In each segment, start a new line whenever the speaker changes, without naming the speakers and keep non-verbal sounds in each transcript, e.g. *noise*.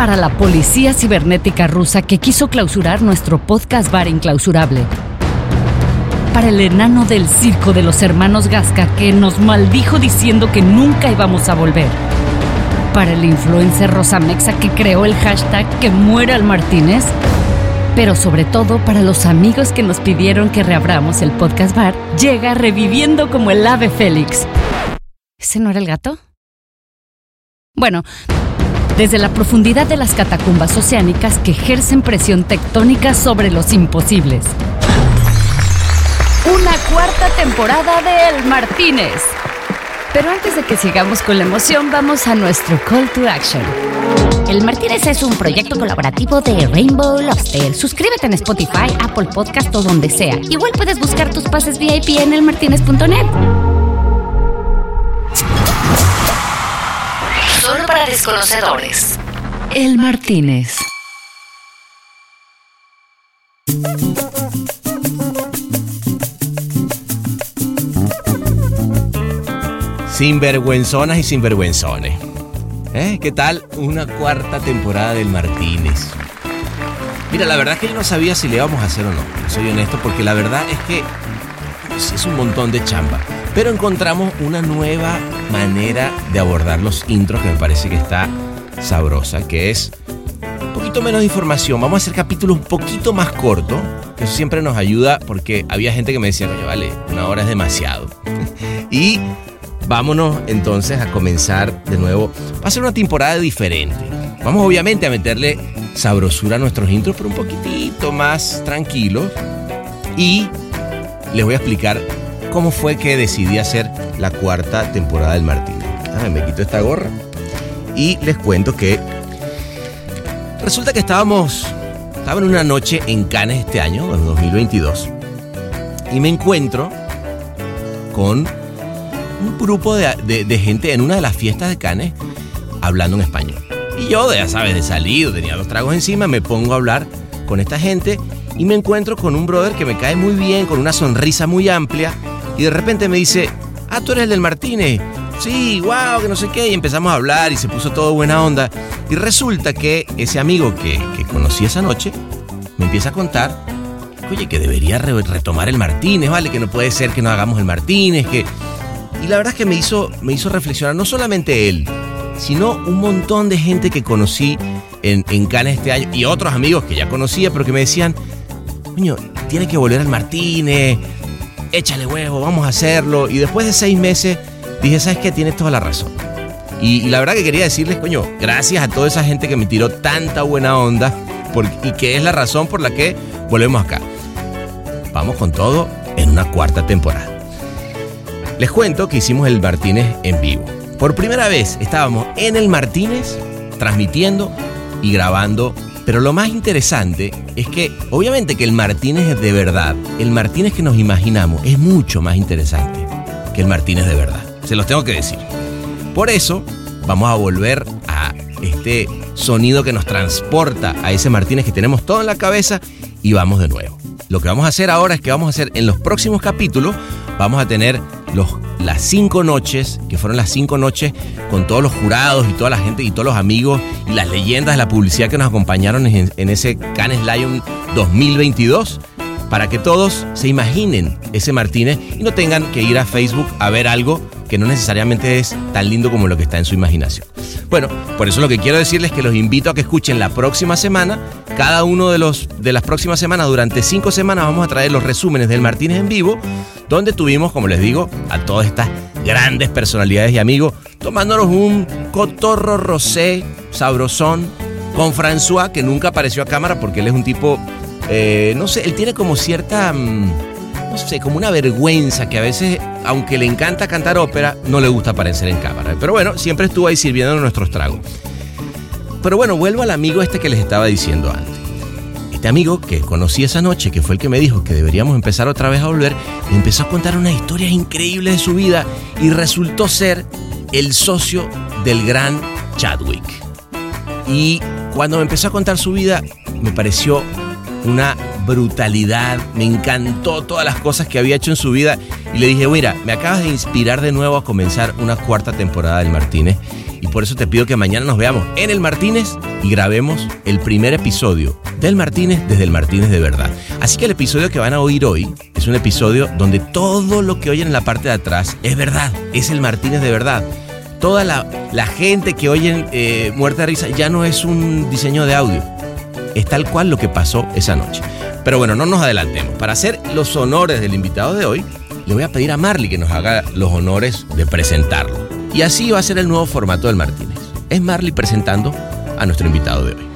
para la policía cibernética rusa que quiso clausurar nuestro podcast bar inclausurable. Para el enano del circo de los hermanos Gasca que nos maldijo diciendo que nunca íbamos a volver. Para el influencer Rosamexa que creó el hashtag que muera el Martínez. Pero sobre todo para los amigos que nos pidieron que reabramos el podcast bar, llega reviviendo como el ave Félix. ¿Ese no era el gato? Bueno, desde la profundidad de las catacumbas oceánicas que ejercen presión tectónica sobre los imposibles. Una cuarta temporada de El Martínez. Pero antes de que sigamos con la emoción, vamos a nuestro call to action.
El Martínez es un proyecto colaborativo de Rainbow Lobster.
Suscríbete en Spotify, Apple Podcast o donde sea. Igual puedes buscar tus pases VIP en elmartinez.net.
Solo para desconocedores.
El Martínez.
Sinvergüenzonas y sinvergüenzones. ¿Eh? ¿Qué tal una cuarta temporada del Martínez? Mira, la verdad es que yo no sabía si le íbamos a hacer o no. Soy honesto porque la verdad es que es un montón de chamba. Pero encontramos una nueva manera de abordar los intros que me parece que está sabrosa, que es un poquito menos de información. Vamos a hacer capítulos un poquito más cortos, que eso siempre nos ayuda porque había gente que me decía, coño, vale, una hora es demasiado. *laughs* y vámonos entonces a comenzar de nuevo. Va a ser una temporada diferente. Vamos obviamente a meterle sabrosura a nuestros intros, pero un poquitito más tranquilos. Y les voy a explicar cómo fue que decidí hacer la cuarta temporada del Martín. me quito esta gorra y les cuento que resulta que estábamos, estaba en una noche en Cannes este año, en 2022, y me encuentro con un grupo de, gente en una de las fiestas de Cannes hablando en español. Y yo, ya sabes, de salido, tenía los tragos encima, me pongo a hablar con esta gente y me encuentro con un brother que me cae muy bien, con una sonrisa muy amplia, y de repente me dice, ah, tú eres el del Martínez. Sí, wow, que no sé qué. Y empezamos a hablar y se puso todo buena onda. Y resulta que ese amigo que, que conocí esa noche me empieza a contar, oye, que debería retomar el Martínez, ¿vale? Que no puede ser que no hagamos el Martínez, que... Y la verdad es que me hizo, me hizo reflexionar, no solamente él, sino un montón de gente que conocí en, en Cannes este año y otros amigos que ya conocía, pero que me decían, coño, tiene que volver al Martínez, échale huevo, vamos a hacerlo. Y después de seis meses dije, ¿sabes qué? Tienes toda la razón. Y, la verdad que quería decirles, coño, gracias a toda esa gente que me tiró tanta buena onda y que es la razón por la que volvemos acá. Vamos con todo en una cuarta temporada. Les cuento que hicimos el Martínez en vivo. Por primera vez estábamos en el Martínez transmitiendo y grabando pero lo más interesante es que, obviamente que el Martínez de verdad, el Martínez que nos imaginamos es mucho más interesante que el Martínez de verdad. Se los tengo que decir. Por eso, vamos a volver a este sonido que nos transporta a ese Martínez que tenemos todo en la cabeza y vamos de nuevo. Lo que vamos a hacer ahora es que vamos a hacer en los próximos capítulos, vamos a tener los, las cinco noches, que fueron las cinco noches con todos los jurados y toda la gente y todos los amigos y las leyendas de la publicidad que nos acompañaron en, ese Cannes Lion 2022 para que todos se imaginen ese Martínez y no tengan que ir a Facebook a ver algo que no necesariamente es tan lindo como lo que está en su imaginación. Bueno, por eso lo que quiero decirles es que los invito a que escuchen la próxima semana. Cada uno de, los, de las próximas semanas, durante cinco semanas, vamos a traer los resúmenes del Martínez en vivo, donde tuvimos, como les digo, a todas estas grandes personalidades y amigos, tomándonos un cotorro rosé sabrosón con François, que nunca apareció a cámara porque él es un tipo, eh, no sé, él tiene como cierta... Mm, no sé, como una vergüenza que a veces, aunque le encanta cantar ópera, no le gusta aparecer en cámara. Pero bueno, siempre estuvo ahí sirviendo nuestros tragos. Pero bueno, vuelvo al amigo este que les estaba diciendo antes. Este amigo que conocí esa noche, que fue el que me dijo que deberíamos empezar otra vez a volver, me empezó a contar una historia increíble de su vida y resultó ser el socio del gran Chadwick. Y cuando me empezó a contar su vida, me pareció una brutalidad, me encantó todas las cosas que había hecho en su vida y le dije, mira, me acabas de inspirar de nuevo a comenzar una cuarta temporada del Martínez y por eso te pido que mañana nos veamos en el Martínez y grabemos el primer episodio del Martínez desde el Martínez de verdad. Así que el episodio que van a oír hoy es un episodio donde todo lo que oyen en la parte de atrás es verdad, es el Martínez de verdad. Toda la, gente que oyen eh, Muerte de Risa ya no es un diseño de audio, es tal cual lo que pasó esa noche. Pero bueno, no nos adelantemos. Para hacer los honores del invitado de hoy, le voy a pedir a Marley que nos haga los honores de presentarlo. Y así va a ser el nuevo formato del Martínez. Es Marley presentando a nuestro invitado de hoy.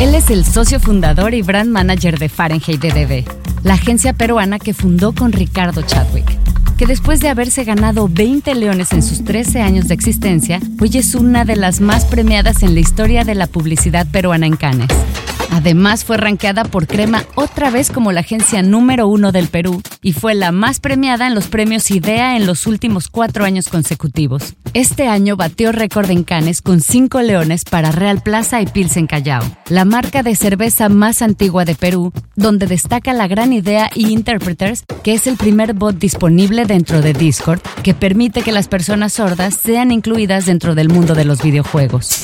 Él es el socio fundador y brand manager de Fahrenheit DDB, la agencia peruana que fundó con Ricardo Chadwick, que después de haberse ganado 20 leones en sus 13 años de existencia, hoy es una de las más premiadas en la historia de la publicidad peruana en Cannes. Además fue rankeada por Crema otra vez como la agencia número uno del Perú y fue la más premiada en los premios IDEA en los últimos cuatro años consecutivos. Este año batió récord en Cannes con cinco leones para Real Plaza y Pilsen Callao, la marca de cerveza más antigua de Perú, donde destaca la gran idea y Interpreters, que es el primer bot disponible dentro de Discord que permite que las personas sordas sean incluidas dentro del mundo de los videojuegos.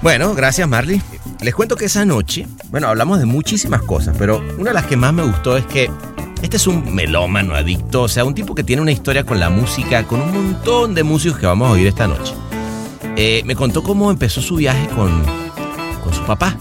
Bueno, gracias Marley. Les cuento que esa noche, bueno, hablamos de muchísimas cosas, pero una de las que más me gustó es que este es un melómano adicto, o sea, un tipo que tiene una historia con la música, con un montón de músicos que vamos a oír esta noche. Eh, me contó cómo empezó su viaje con, con su papá.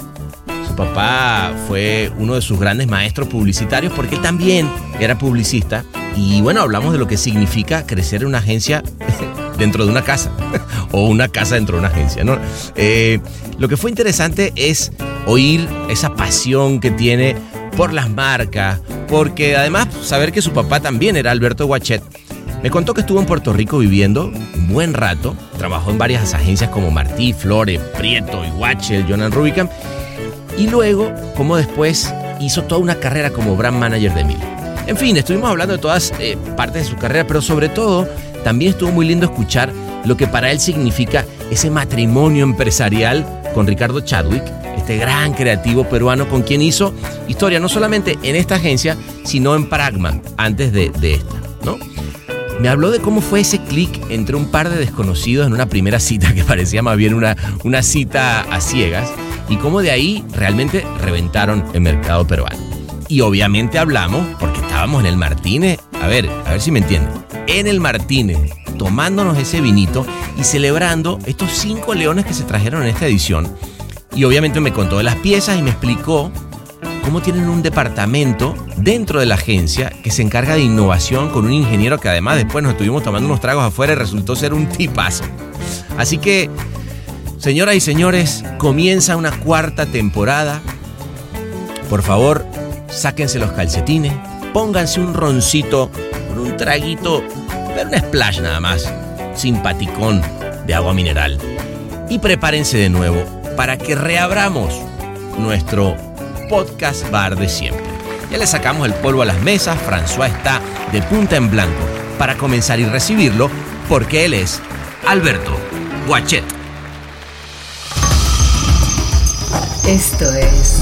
Su papá fue uno de sus grandes maestros publicitarios porque él también era publicista. Y bueno, hablamos de lo que significa crecer en una agencia *laughs* dentro de una casa *laughs* o una casa dentro de una agencia. ¿no? Eh, lo que fue interesante es oír esa pasión que tiene por las marcas, porque además saber que su papá también era Alberto Guachet. Me contó que estuvo en Puerto Rico viviendo un buen rato, trabajó en varias agencias como Martí, Flores, Prieto y Guachel, Jonan Rubicam, y luego, como después, hizo toda una carrera como brand manager de Mil. En fin, estuvimos hablando de todas eh, partes de su carrera, pero sobre todo también estuvo muy lindo escuchar lo que para él significa ese matrimonio empresarial con Ricardo Chadwick, este gran creativo peruano con quien hizo historia no solamente en esta agencia, sino en Pragma, antes de, esta, ¿no? Me habló de cómo fue ese clic entre un par de desconocidos en una primera cita *laughs* que parecía más bien una, una cita a ciegas y cómo de ahí realmente reventaron el mercado peruano. Y obviamente hablamos, porque estábamos en el Martínez, a ver, a ver si me entienden en el Martínez, tomándonos ese vinito y celebrando estos cinco leones que se trajeron en esta edición. Y obviamente me contó de las piezas y me explicó cómo tienen un departamento dentro de la agencia que se encarga de innovación con un ingeniero que además después nos estuvimos tomando unos tragos afuera y resultó ser un tipazo. Así que, señoras y señores, comienza una cuarta temporada. Por favor, sáquense los calcetines, pónganse un roncito un traguito, pero un splash nada más, simpaticón de agua mineral. Y prepárense de nuevo para que reabramos nuestro podcast bar de siempre. Ya le sacamos el polvo a las mesas, François está de punta en blanco para comenzar y recibirlo porque él es Alberto Guachet.
Esto es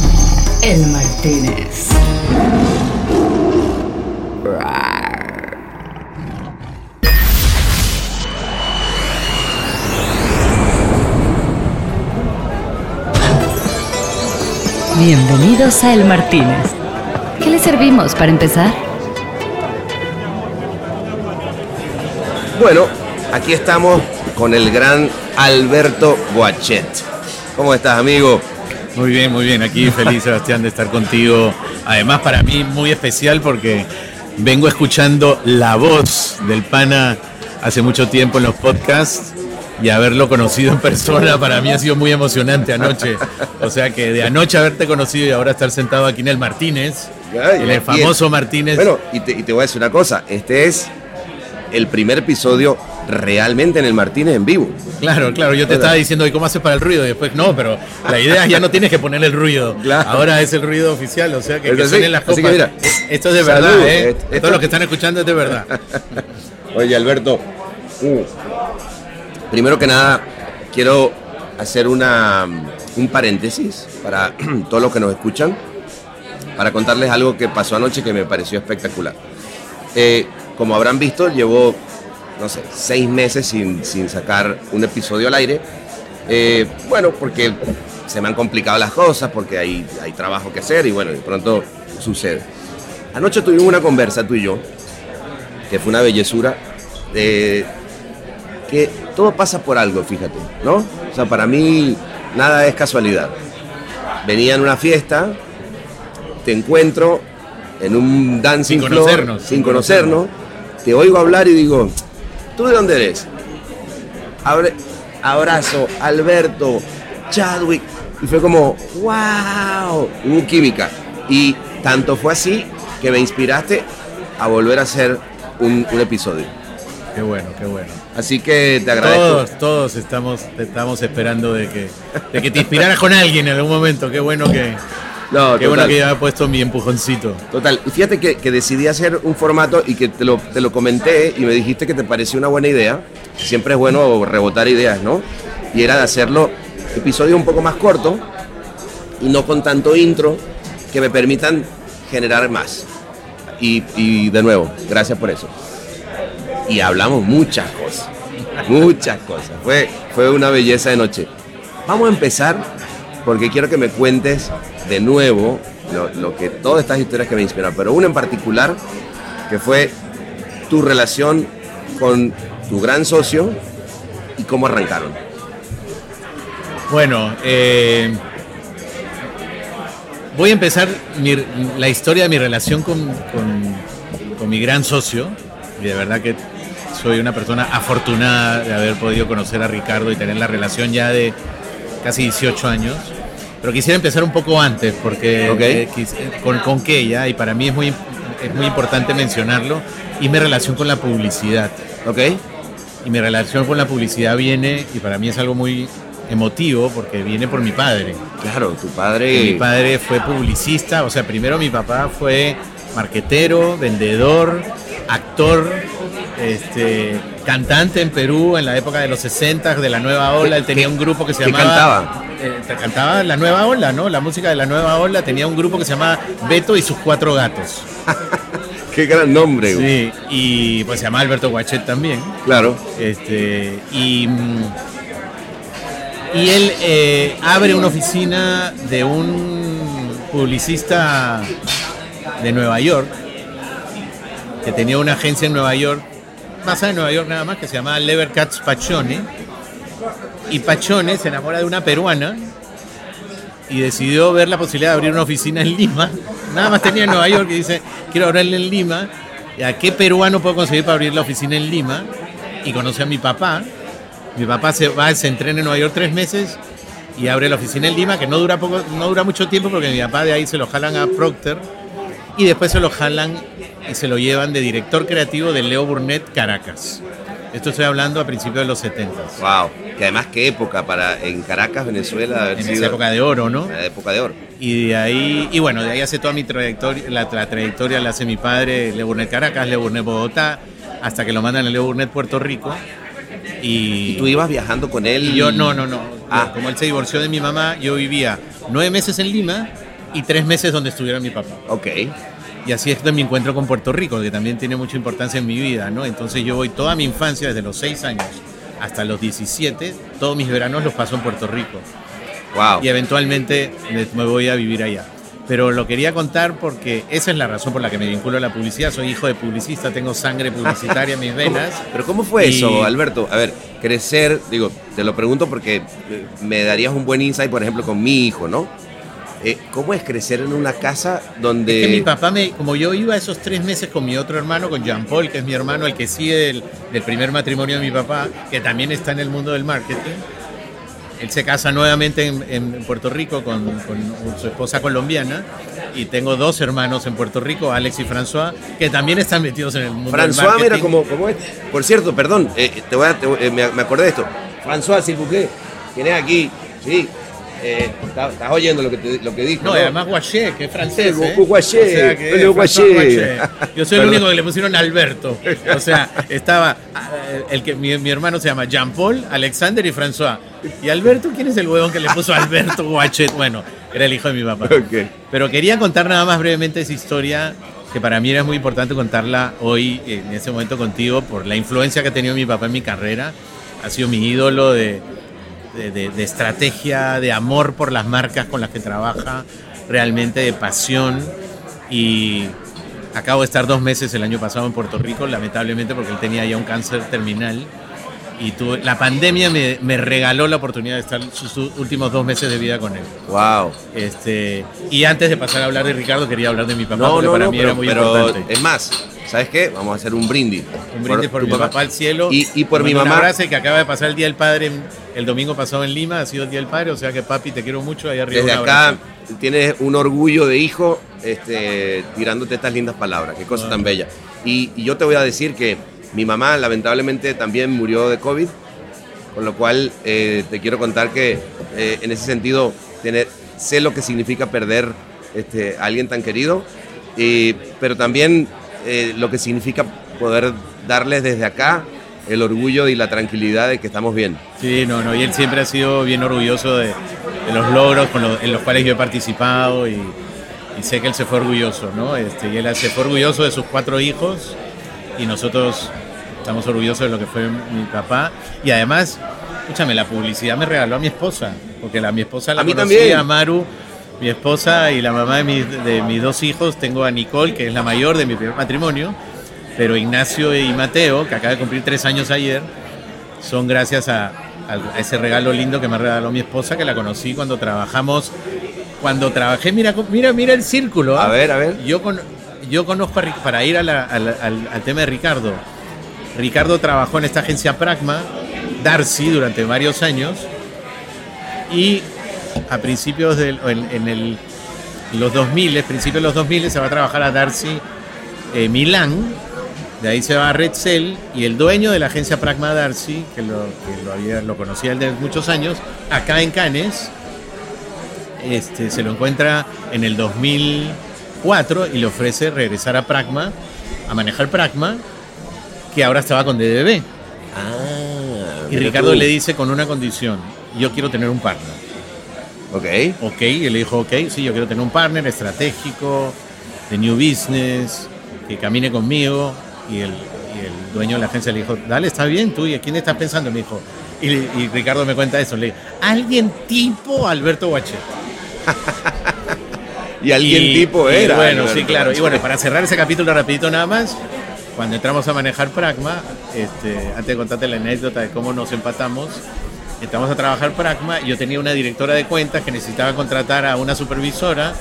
El Martínez. Bienvenidos a El Martínez. ¿Qué le servimos para empezar?
Bueno, aquí estamos con el gran Alberto Guachet. ¿Cómo estás, amigo?
Muy bien, muy bien. Aquí feliz, *laughs* Sebastián, de estar contigo. Además, para mí muy especial porque vengo escuchando la voz del pana hace mucho tiempo en los podcasts y haberlo conocido en persona para mí ha sido muy emocionante anoche. O sea que de anoche haberte conocido y ahora estar sentado aquí en el Martínez, en el famoso Martínez.
Bueno, y te, y te voy a decir una cosa, este es el primer episodio realmente en el Martínez en vivo.
Claro, claro, yo te estaba diciendo, ¿y cómo haces para el ruido? Y después, no, pero la idea es ya no tienes que poner el ruido. Ahora es el ruido oficial, o sea que, que suenen las copas. Esto es de verdad, ¿eh? Esto, lo que están escuchando es de verdad.
Oye, Alberto, uh, primero que nada, quiero hacer una, un paréntesis para *clears throat* todos los que nos escuchan, para contarles algo que pasó anoche que me pareció espectacular. Eh, como habrán visto, llevo, no sé, seis meses sin, sin sacar un episodio al aire. Eh, bueno, porque se me han complicado las cosas, porque hay, hay trabajo que hacer y bueno, de pronto sucede. Anoche tuvimos una conversa tú y yo, que fue una bellezura, de que todo pasa por algo, fíjate, ¿no? O sea, para mí nada es casualidad. Venía en una fiesta, te encuentro en un dancing
Sin
floor,
conocernos,
sin
sin
conocernos, te oigo hablar y digo, ¿tú de dónde eres? Abre- abrazo, Alberto, Chadwick. Y fue como, wow, hubo química. Y tanto fue así que me inspiraste a volver a hacer un, un episodio.
Qué bueno, qué bueno.
Así que te agradezco.
Todos, todos estamos, te estamos esperando de que, de que te inspiraras con alguien en algún momento. Qué bueno que,
No,
qué bueno que ya he puesto mi empujoncito.
Total, y fíjate que, que decidí hacer un formato y que te lo, te lo comenté y me dijiste que te pareció una buena idea. Siempre es bueno rebotar ideas, ¿no? Y era de hacerlo episodios un poco más cortos y no con tanto intro que me permitan generar más. Y, y de nuevo, gracias por eso. Y hablamos muchas cosas, muchas cosas. Fue, fue una belleza de noche. Vamos a empezar porque quiero que me cuentes de nuevo lo, lo que todas estas historias que me inspiraron, pero una en particular que fue tu relación con tu gran socio y cómo arrancaron.
Bueno, eh, voy a empezar la historia de mi relación con, con- con mi gran socio. Y de verdad que soy una persona afortunada de haber podido conocer a Ricardo y tener la relación ya de casi 18 años. Pero quisiera empezar un poco antes, porque
Ok.
eh, quis- con, con Keya, y para mí es muy, es muy importante mencionarlo, y mi relación con la publicidad.
¿Ok?
Y mi relación con la publicidad viene, y para mí es algo muy emotivo, porque viene por mi padre.
Claro, tu padre.
Mi padre fue publicista, o sea, primero mi papá fue marquetero, vendedor, actor, este, cantante en Perú en la época de los 60 de la nueva ola. Él tenía un grupo que se
¿Qué
llamaba.
cantaba?
eh, cantaba la nueva ola, ¿no? La música de la nueva ola. Tenía un grupo que se llamaba Beto y sus cuatro gatos. *laughs*
Qué gran nombre. güey.
Sí, y pues se llama Alberto Guachet también.
Claro.
Este, y, y él eh, abre una oficina de un publicista de Nueva York, que tenía una agencia en Nueva York, basada en Nueva York nada más, que se llamaba Lever Cats Pachone. Y Pachone se enamora de una peruana y decidió ver la posibilidad de abrir una oficina en Lima. Nada más tenía en Nueva York y dice, quiero abrirla en Lima. ¿Y ¿A qué peruano puedo conseguir para abrir la oficina en Lima? Y conoce a mi papá. Mi papá se va, se entrena en Nueva York tres meses y abre la oficina en Lima, que no dura, poco, no dura mucho tiempo porque mi papá de ahí se lo jalan a Procter y después se lo jalan y se lo llevan de director creativo de Leo Burnett Caracas. Esto estoy hablando a principios de los 70,
Wow. Que además, qué época para en Caracas, Venezuela, haber
en
sido
esa época de oro, ¿no?
la época de oro.
Y de ahí, y bueno, de ahí hace toda mi trayectoria, la, la trayectoria la hace mi padre, Leo Burnett Caracas, Leo Burnett Bogotá, hasta que lo mandan a Leo Burnett Puerto Rico. Y,
Y tú ibas viajando con él.
y yo, no, no, no.
Ah.
Como él se divorció de mi mamá, yo vivía nueve meses en Lima y tres meses donde estuviera mi papá.
Ok.
Y así es de mi encuentro con Puerto Rico, que también tiene mucha importancia en mi vida, ¿no? Entonces yo voy toda mi infancia, desde los 6 años hasta los 17, todos mis veranos los paso en Puerto Rico.
Wow.
Y eventualmente me- voy a vivir allá. Pero lo quería contar porque esa es la razón por la que me vinculo a la publicidad. Soy hijo de publicista, tengo sangre publicitaria en mis venas.
Pero ¿cómo fue
Y-
eso, Alberto? A ver, crecer, digo, te lo pregunto porque eh, me darías un buen insight, por ejemplo, con mi hijo, ¿no? Eh, ¿Cómo es crecer en una casa donde...
que mi papá, me, como yo iba esos tres meses con mi otro hermano, con Jean Paul, que es mi hermano, el que sigue del, del primer matrimonio de mi papá, que también está en el mundo del marketing. Él se casa nuevamente en, en Puerto Rico con, con su esposa colombiana y tengo dos hermanos en Puerto Rico, Alex y François, que también están metidos en el mundo del
François,
marketing.
mira cómo, cómo es. Por cierto, perdón, eh, te voy a- te eh, me, me acordé de esto. François, s'il vous plaît, tienes aquí, sí. Eh, estás, oyendo lo que, te- lo que dijo.
No, además Guaché, que es francés.
Sí,
¿eh? O sea que
Guaché.
Yo soy el único que le pusieron Alberto. O sea, estaba eh, el que mi, mi hermano se llama Jean-Paul, Alexander y François. ¿Y Alberto quién es el huevón que le puso Alberto Guachet? Bueno, era el hijo de mi papá.
Ok.
Pero quería contar nada más brevemente esa historia que para mí era muy importante contarla hoy, en ese momento contigo, por la influencia que ha tenido mi papá en mi carrera. Ha sido mi ídolo de, de, de- de estrategia, de amor por las marcas con las que trabaja, realmente de pasión. Y acabo de estar dos meses el año pasado en Puerto Rico, lamentablemente porque él tenía ya un cáncer terminal. Y tuve- la pandemia me, me regaló la oportunidad de estar sus últimos dos meses de vida con él.
Wow.
Este, y antes de pasar a hablar de Ricardo, quería hablar de mi papá,
No,
porque
no,
para
no,
mí
pero,
era muy
pero
importante.
es más, ¿sabes qué? Vamos a hacer un brindis.
Un brindis por,
tu
mi papá. al cielo.
Y, y por mi mamá.
Un abrazo y que acaba de pasar el Día del Padre el domingo pasado en Lima, ha sido el Día del Padre, o sea que papi, te quiero mucho, ahí arriba.
Desde
un
acá tienes un orgullo de hijo este, tirándote estas lindas palabras. Qué cosa
Ah.
tan bella. Y, y yo te voy a decir que mi mamá lamentablemente también murió de COVID, con lo cual eh, te quiero contar que eh, en ese sentido tener, sé lo que significa perder este, a alguien tan querido, y- pero también eh, lo que significa poder darles desde acá el orgullo y la tranquilidad de que estamos bien.
Sí, no, no, y él siempre ha sido bien orgulloso de, de los logros con en los cuales yo he participado y, y sé que él se fue orgulloso, ¿no? Este, y él se fue orgulloso de sus cuatro hijos y nosotros estamos orgullosos de lo que fue mi papá. Y además, escúchame, la publicidad me regaló a mi esposa, porque la, mi esposa la
A mí
conocí,
también.
a Maru, mi esposa y la mamá de, mis- de mis dos hijos. Tengo a Nicole, que es la mayor de mi primer matrimonio, pero Ignacio y Mateo, que acaba de cumplir tres años ayer, son gracias a, a ese regalo lindo que me regaló mi esposa, que la conocí cuando trabajamos, cuando trabajé, mira, mira, mira el círculo. ¿ah?
A ver, a ver.
Yo, con, yo conozco a para ir a la- al- al tema de Ricardo. Ricardo trabajó en esta agencia Pragma, Darcy, durante varios años. Y a principios en, los 2000, principios de los 2000, se va a trabajar a Darcy eh, Milán. De ahí se va a Red Cell y el dueño de la agencia Pragma Darcy, que lo, había, lo conocía él de muchos años, acá en Cannes, este, se lo encuentra en el 2004 y le ofrece regresar a Pragma, a manejar Pragma, que ahora estaba con DDB.
Ah,
Y Ricardo
tú.
le dice con una condición, yo quiero tener un partner.
Ok.
Ok, y él le dijo, ok, sí, yo quiero tener un partner estratégico, de new business, que camine conmigo. Y el, y el dueño de la agencia le dijo, dale, está bien, tú, ¿y a quién estás pensando? Me dijo, y, y Ricardo me cuenta eso, le dijo, alguien tipo Alberto Guachet. *laughs*
Y alguien
Y-
tipo era.
Bueno,
Alberto.
sí, claro. Y bueno, para cerrar ese capítulo rapidito nada más, cuando entramos a manejar Pragma, este, antes de contarte la anécdota de cómo nos empatamos, entramos a trabajar Pragma, yo tenía una directora de cuentas que necesitaba contratar a una supervisora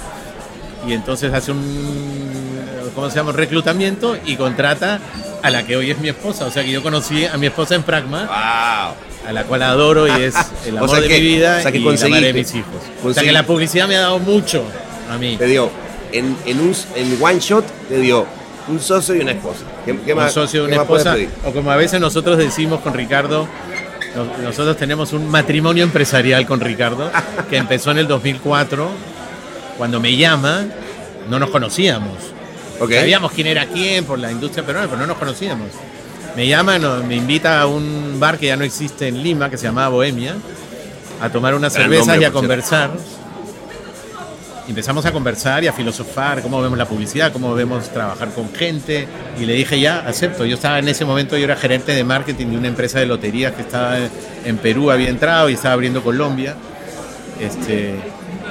y entonces hace un, ¿cómo se llama? Reclutamiento y contrata a la que hoy es mi esposa. O sea que yo conocí a mi esposa en Pragma,
Wow.
a la cual adoro y es el
O
amor
sea
de
que-
mi vida
o sea que
y la madre de mis hijos. O sea que la publicidad me ha dado mucho a mí.
Te dio, en, en, un, en one shot, te dio un socio y una esposa. ¿Qué, qué
un
más,
socio
qué
una esposa, o como a veces nosotros decimos con Ricardo, nos- nosotros tenemos un matrimonio empresarial con Ricardo, *laughs* que empezó en el 2004, cuando me llama, no nos conocíamos. Sabíamos quién era quién por la industria peruana, pero no nos conocíamos. Me llama, me invita a un bar que ya no existe en Lima, que se llamaba Bohemia, a tomar unas
Gran
cervezas
nombre,
y a
cierto.
Empezamos a conversar y a filosofar cómo vemos la publicidad, cómo vemos trabajar con gente. Y le dije, ya, acepto. Yo estaba en ese momento, yo era gerente de marketing de una empresa de loterías que estaba en Perú, había entrado y estaba abriendo Colombia. Este,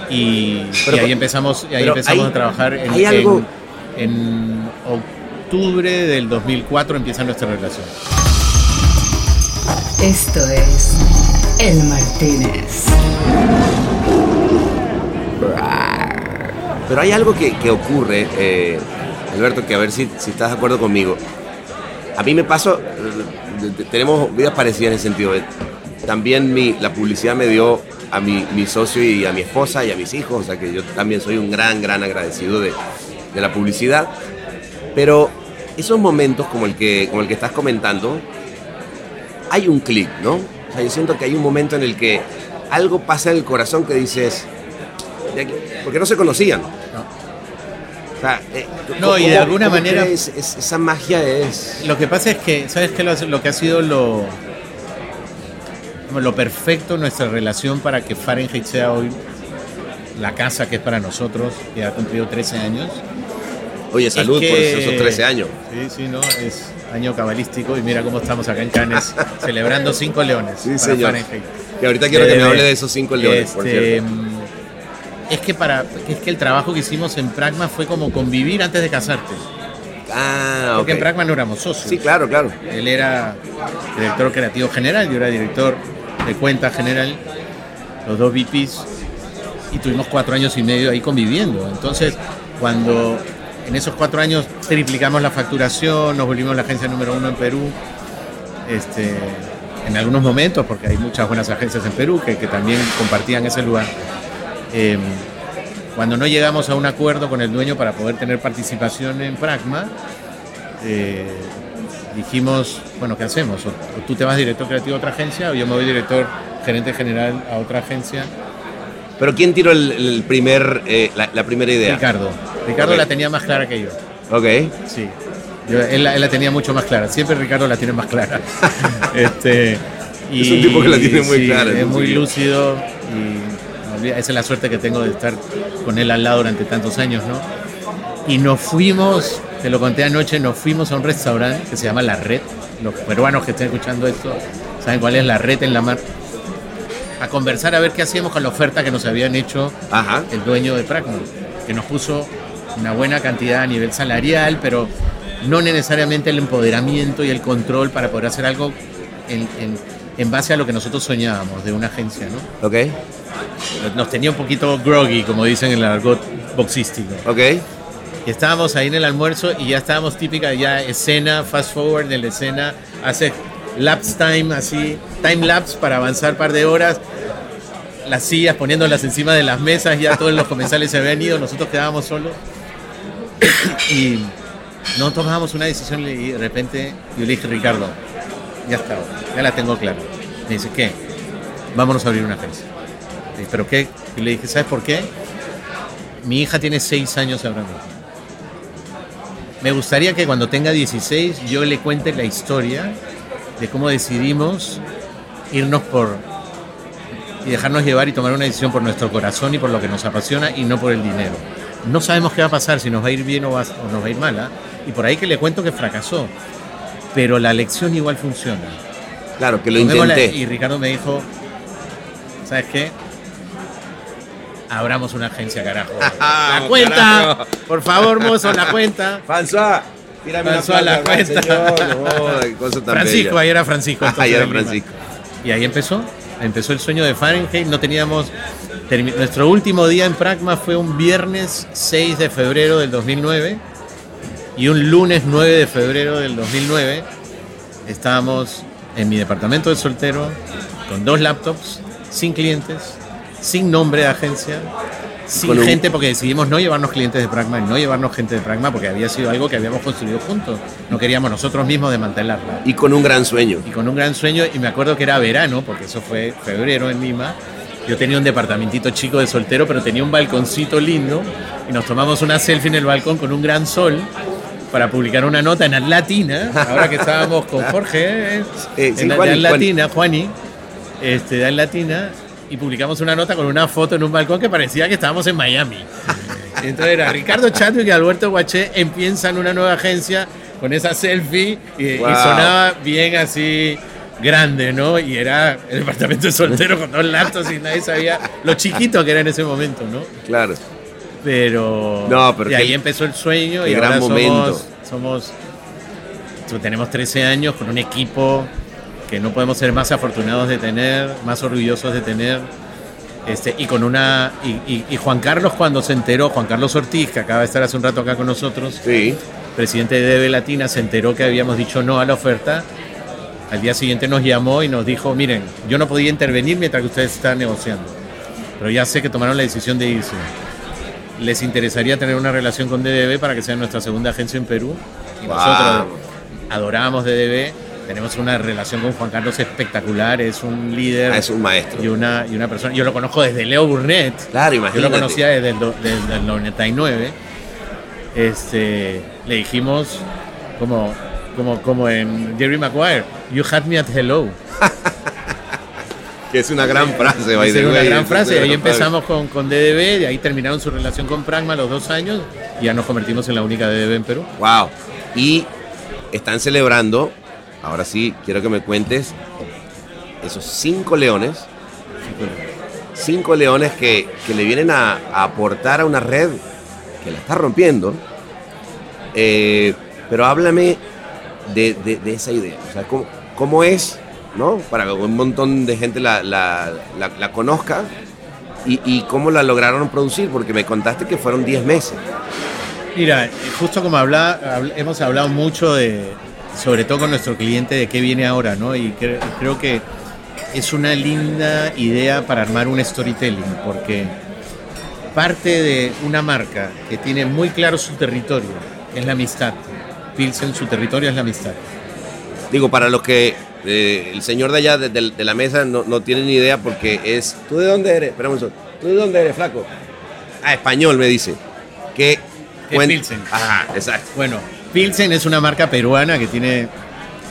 y,
Pero-
y ahí empezamos, y ahí empezamos
hay-
a trabajar en,
hay algo-
en- en octubre del 2004 empieza nuestra relación.
Esto es El Martínez.
Pero hay algo que, que ocurre, eh, Alberto, que a ver si, si estás de acuerdo conmigo. A mí me pasó, eh, tenemos vidas parecidas en ese sentido. eh. También mi, la publicidad me dio a mi, mi socio y a mi esposa y a mis hijos, o sea que yo también soy un gran, gran agradecido de, de la publicidad. Pero esos momentos como el que, como el que estás comentando, hay un clic, ¿no? O sea, yo siento que hay un momento en el que algo pasa en el corazón que dices, aquí- porque no se conocían. O sea, eh,
No, y de alguna manera-
crees es- esa magia es...
Lo que pasa es que, ¿sabes qué? Lo, lo que ha sido lo, lo perfecto en nuestra relación para que Fahrenheit sea hoy la casa que es para nosotros, que ha cumplido 13 años.
Oye, salud
Es
por esos 13 años.
Sí, sí, ¿no? Es año cabalístico y mira cómo estamos acá en Cannes *laughs* celebrando cinco leones
Sí,
para
señor.
Fahrenheit.
Que ahorita quiero que me hable de esos cinco leones, por
Este,
cierto.
Es que para es que el trabajo que hicimos en Pragma fue como convivir antes de casarte.
Ah,
Porque en Pragma no éramos socios.
Sí, claro, claro.
Él era director creativo general, yo era director de cuenta general, los dos VPs, y tuvimos cuatro años y medio ahí conviviendo. Entonces, cuando en esos cuatro años triplicamos la facturación, nos volvimos la agencia número uno en Perú, este, en algunos momentos, porque hay muchas buenas agencias en Perú que, que también compartían ese lugar. Eh, cuando no llegamos a un acuerdo con el dueño para poder tener participación en Pragma, eh, dijimos, bueno, ¿qué hacemos? O, o tú te vas director creativo a otra agencia o yo me voy director gerente general a otra agencia.
Pero ¿quién tiró el, el primer, eh, la, la primera idea?
Ricardo. Ricardo la tenía más clara que yo.
Ok.
Sí. Yo- él, la- él la tenía mucho más clara. Siempre Ricardo la tiene más clara. *laughs* este,
Es un tipo que la tiene muy clara,
Es muy lúcido y olvida- esa es la suerte que tengo de estar con él al lado durante tantos años, ¿no? Y nos fuimos, te lo conté anoche, nos fuimos a un restaurante que se llama La Red. Los peruanos que estén escuchando esto saben cuál es La Red en la mar. A conversar a ver qué hacíamos con la oferta que nos habían hecho
Ajá.
el dueño de Pragma, que nos puso una buena cantidad a nivel salarial, pero no necesariamente el empoderamiento y el control para poder hacer algo en, en- en base a lo que nosotros soñábamos de una agencia, ¿no?
Ok.
Nos tenía un poquito groggy, como dicen en el argot boxístico.
Ok.
Y estábamos ahí en el almuerzo y ya estábamos típica ya escena, fast forward de la escena, hace lapse time, así, time lapse para avanzar un par de horas, las sillas poniéndolas encima de las mesas, ya todos los comensales se habían ido, nosotros quedábamos solos. Y no tomábamos una decisión y de repente yo le dije, Ricardo, ya está, ya la tengo clara. Me dice, ¿qué? Vámonos a abrir una agencia. Le ¿Pero qué? Y le dije, ¿sabes por qué? Mi hija tiene seis años ahora mismo. Me gustaría que cuando tenga 16 yo le cuente la historia de cómo decidimos irnos por y dejarnos llevar y tomar una decisión por nuestro corazón y por lo que nos apasiona y no por el dinero. No sabemos qué va a pasar, si nos va a ir bien o, va- o nos va a ir mal. ¿ah? Y por ahí que le cuento que fracasó. Pero la lección igual funciona.
Claro, que lo intenté.
Y Ricardo me dijo, ¿sabes qué? Abramos una agencia, carajo. *laughs*
Ah,
la cuenta, por favor, mozo, la cuenta.
François, tírame una
la cuenta.
señor. Qué cosa tan
Francisco, ahí era Francisco.
Ah, ahí era. Francisco.
Y ahí empezó, empezó el sueño de Fahrenheit. No teníamos, nuestro último día en Pragma fue un viernes 6 de febrero del 2009 y un lunes 9 de febrero del 2009 estábamos en mi departamento de soltero con dos laptops, sin clientes, sin nombre de agencia, sin
un-
gente porque decidimos no llevarnos clientes de Pragma y no llevarnos gente de Pragma porque había sido algo que habíamos construido juntos. No queríamos nosotros mismos desmantelarla
Y con un gran sueño.
y con un gran sueño y me acuerdo que era verano porque eso fue febrero en Lima yo tenía un departamentito chico de soltero pero tenía un balconcito lindo y nos tomamos una selfie en el balcón con un gran sol para publicar una nota en Atlatina ahora que estábamos con Jorge eh,
sí,
en
Juani,
Atlatina Juani este, de Atlatina y publicamos una nota con una foto en un balcón que parecía que estábamos en Miami entonces era Ricardo Chadwick y Alberto Guaché empiezan una nueva agencia con esa selfie y, sonaba bien así grande, ¿no? Y era el departamento de soltero con dos laptops y nadie sabía lo chiquito que era en ese momento, ¿no?
Claro.
Pero,
No, pero
ahí empezó el sueño y
gran
ahora
momento.
somos, somos tenemos 13 años con un equipo que no podemos ser más afortunados de tener, más orgullosos de tener. Este, y con una y, y- y Juan Carlos cuando se enteró, Juan Carlos Ortiz, que acaba de estar hace un rato acá con nosotros,
Sí.
presidente de DB Latina, se enteró que habíamos dicho no a la oferta. Al día siguiente nos llamó y nos dijo, miren, yo no podía intervenir mientras que ustedes están negociando, pero ya sé que tomaron la decisión de irse. ¿Les interesaría tener una relación con DDB para que sea nuestra segunda agencia en Perú? Y
Wow.
nosotros adorábamos DDB, tenemos una relación con Juan Carlos espectacular, es un líder
Ah, es un maestro.
y una, y una persona. Yo lo conozco desde Leo Burnett.
Claro,
Yo
imagínate.
lo conocía desde el, do- desde el 99. Este, le dijimos, como, como, como en Jerry Maguire, You had me at hello. *laughs*
Que es una gran frase, by
era una
way,
gran
es
frase. Ahí empezamos con, con DDB, de ahí terminaron su relación con Pragma los dos años y ya nos convertimos en la única DDB en Perú.
Wow. Y están celebrando, ahora sí, quiero que me cuentes, esos cinco leones, cinco leones que, que le vienen a, a aportar a una red que la está rompiendo. Eh, pero háblame de, de- de esa idea. O sea, ¿cómo, cómo es, ¿no? Para que un montón de gente la, la- la- la conozca y, y cómo la lograron producir, porque me contaste que fueron 10 meses.
Mira, justo como habla, habl- hemos hablado mucho de, sobre todo con nuestro cliente, de qué viene ahora, ¿no? Y cre- creo que es una linda idea para armar un storytelling, porque parte de una marca que tiene muy claro su territorio, es la amistad. Pilsen, su territorio es la amistad.
Digo, para los que eh, el señor de allá de, de- de la mesa no, no tiene ni idea porque es... ¿Tú de dónde eres? Espera un segundo. ¿Tú de dónde eres, flaco? Ah, español, me dice. Que...
Es
cuen-
Pilsen.
Ajá, exacto.
Bueno, Pilsen es una marca peruana que tiene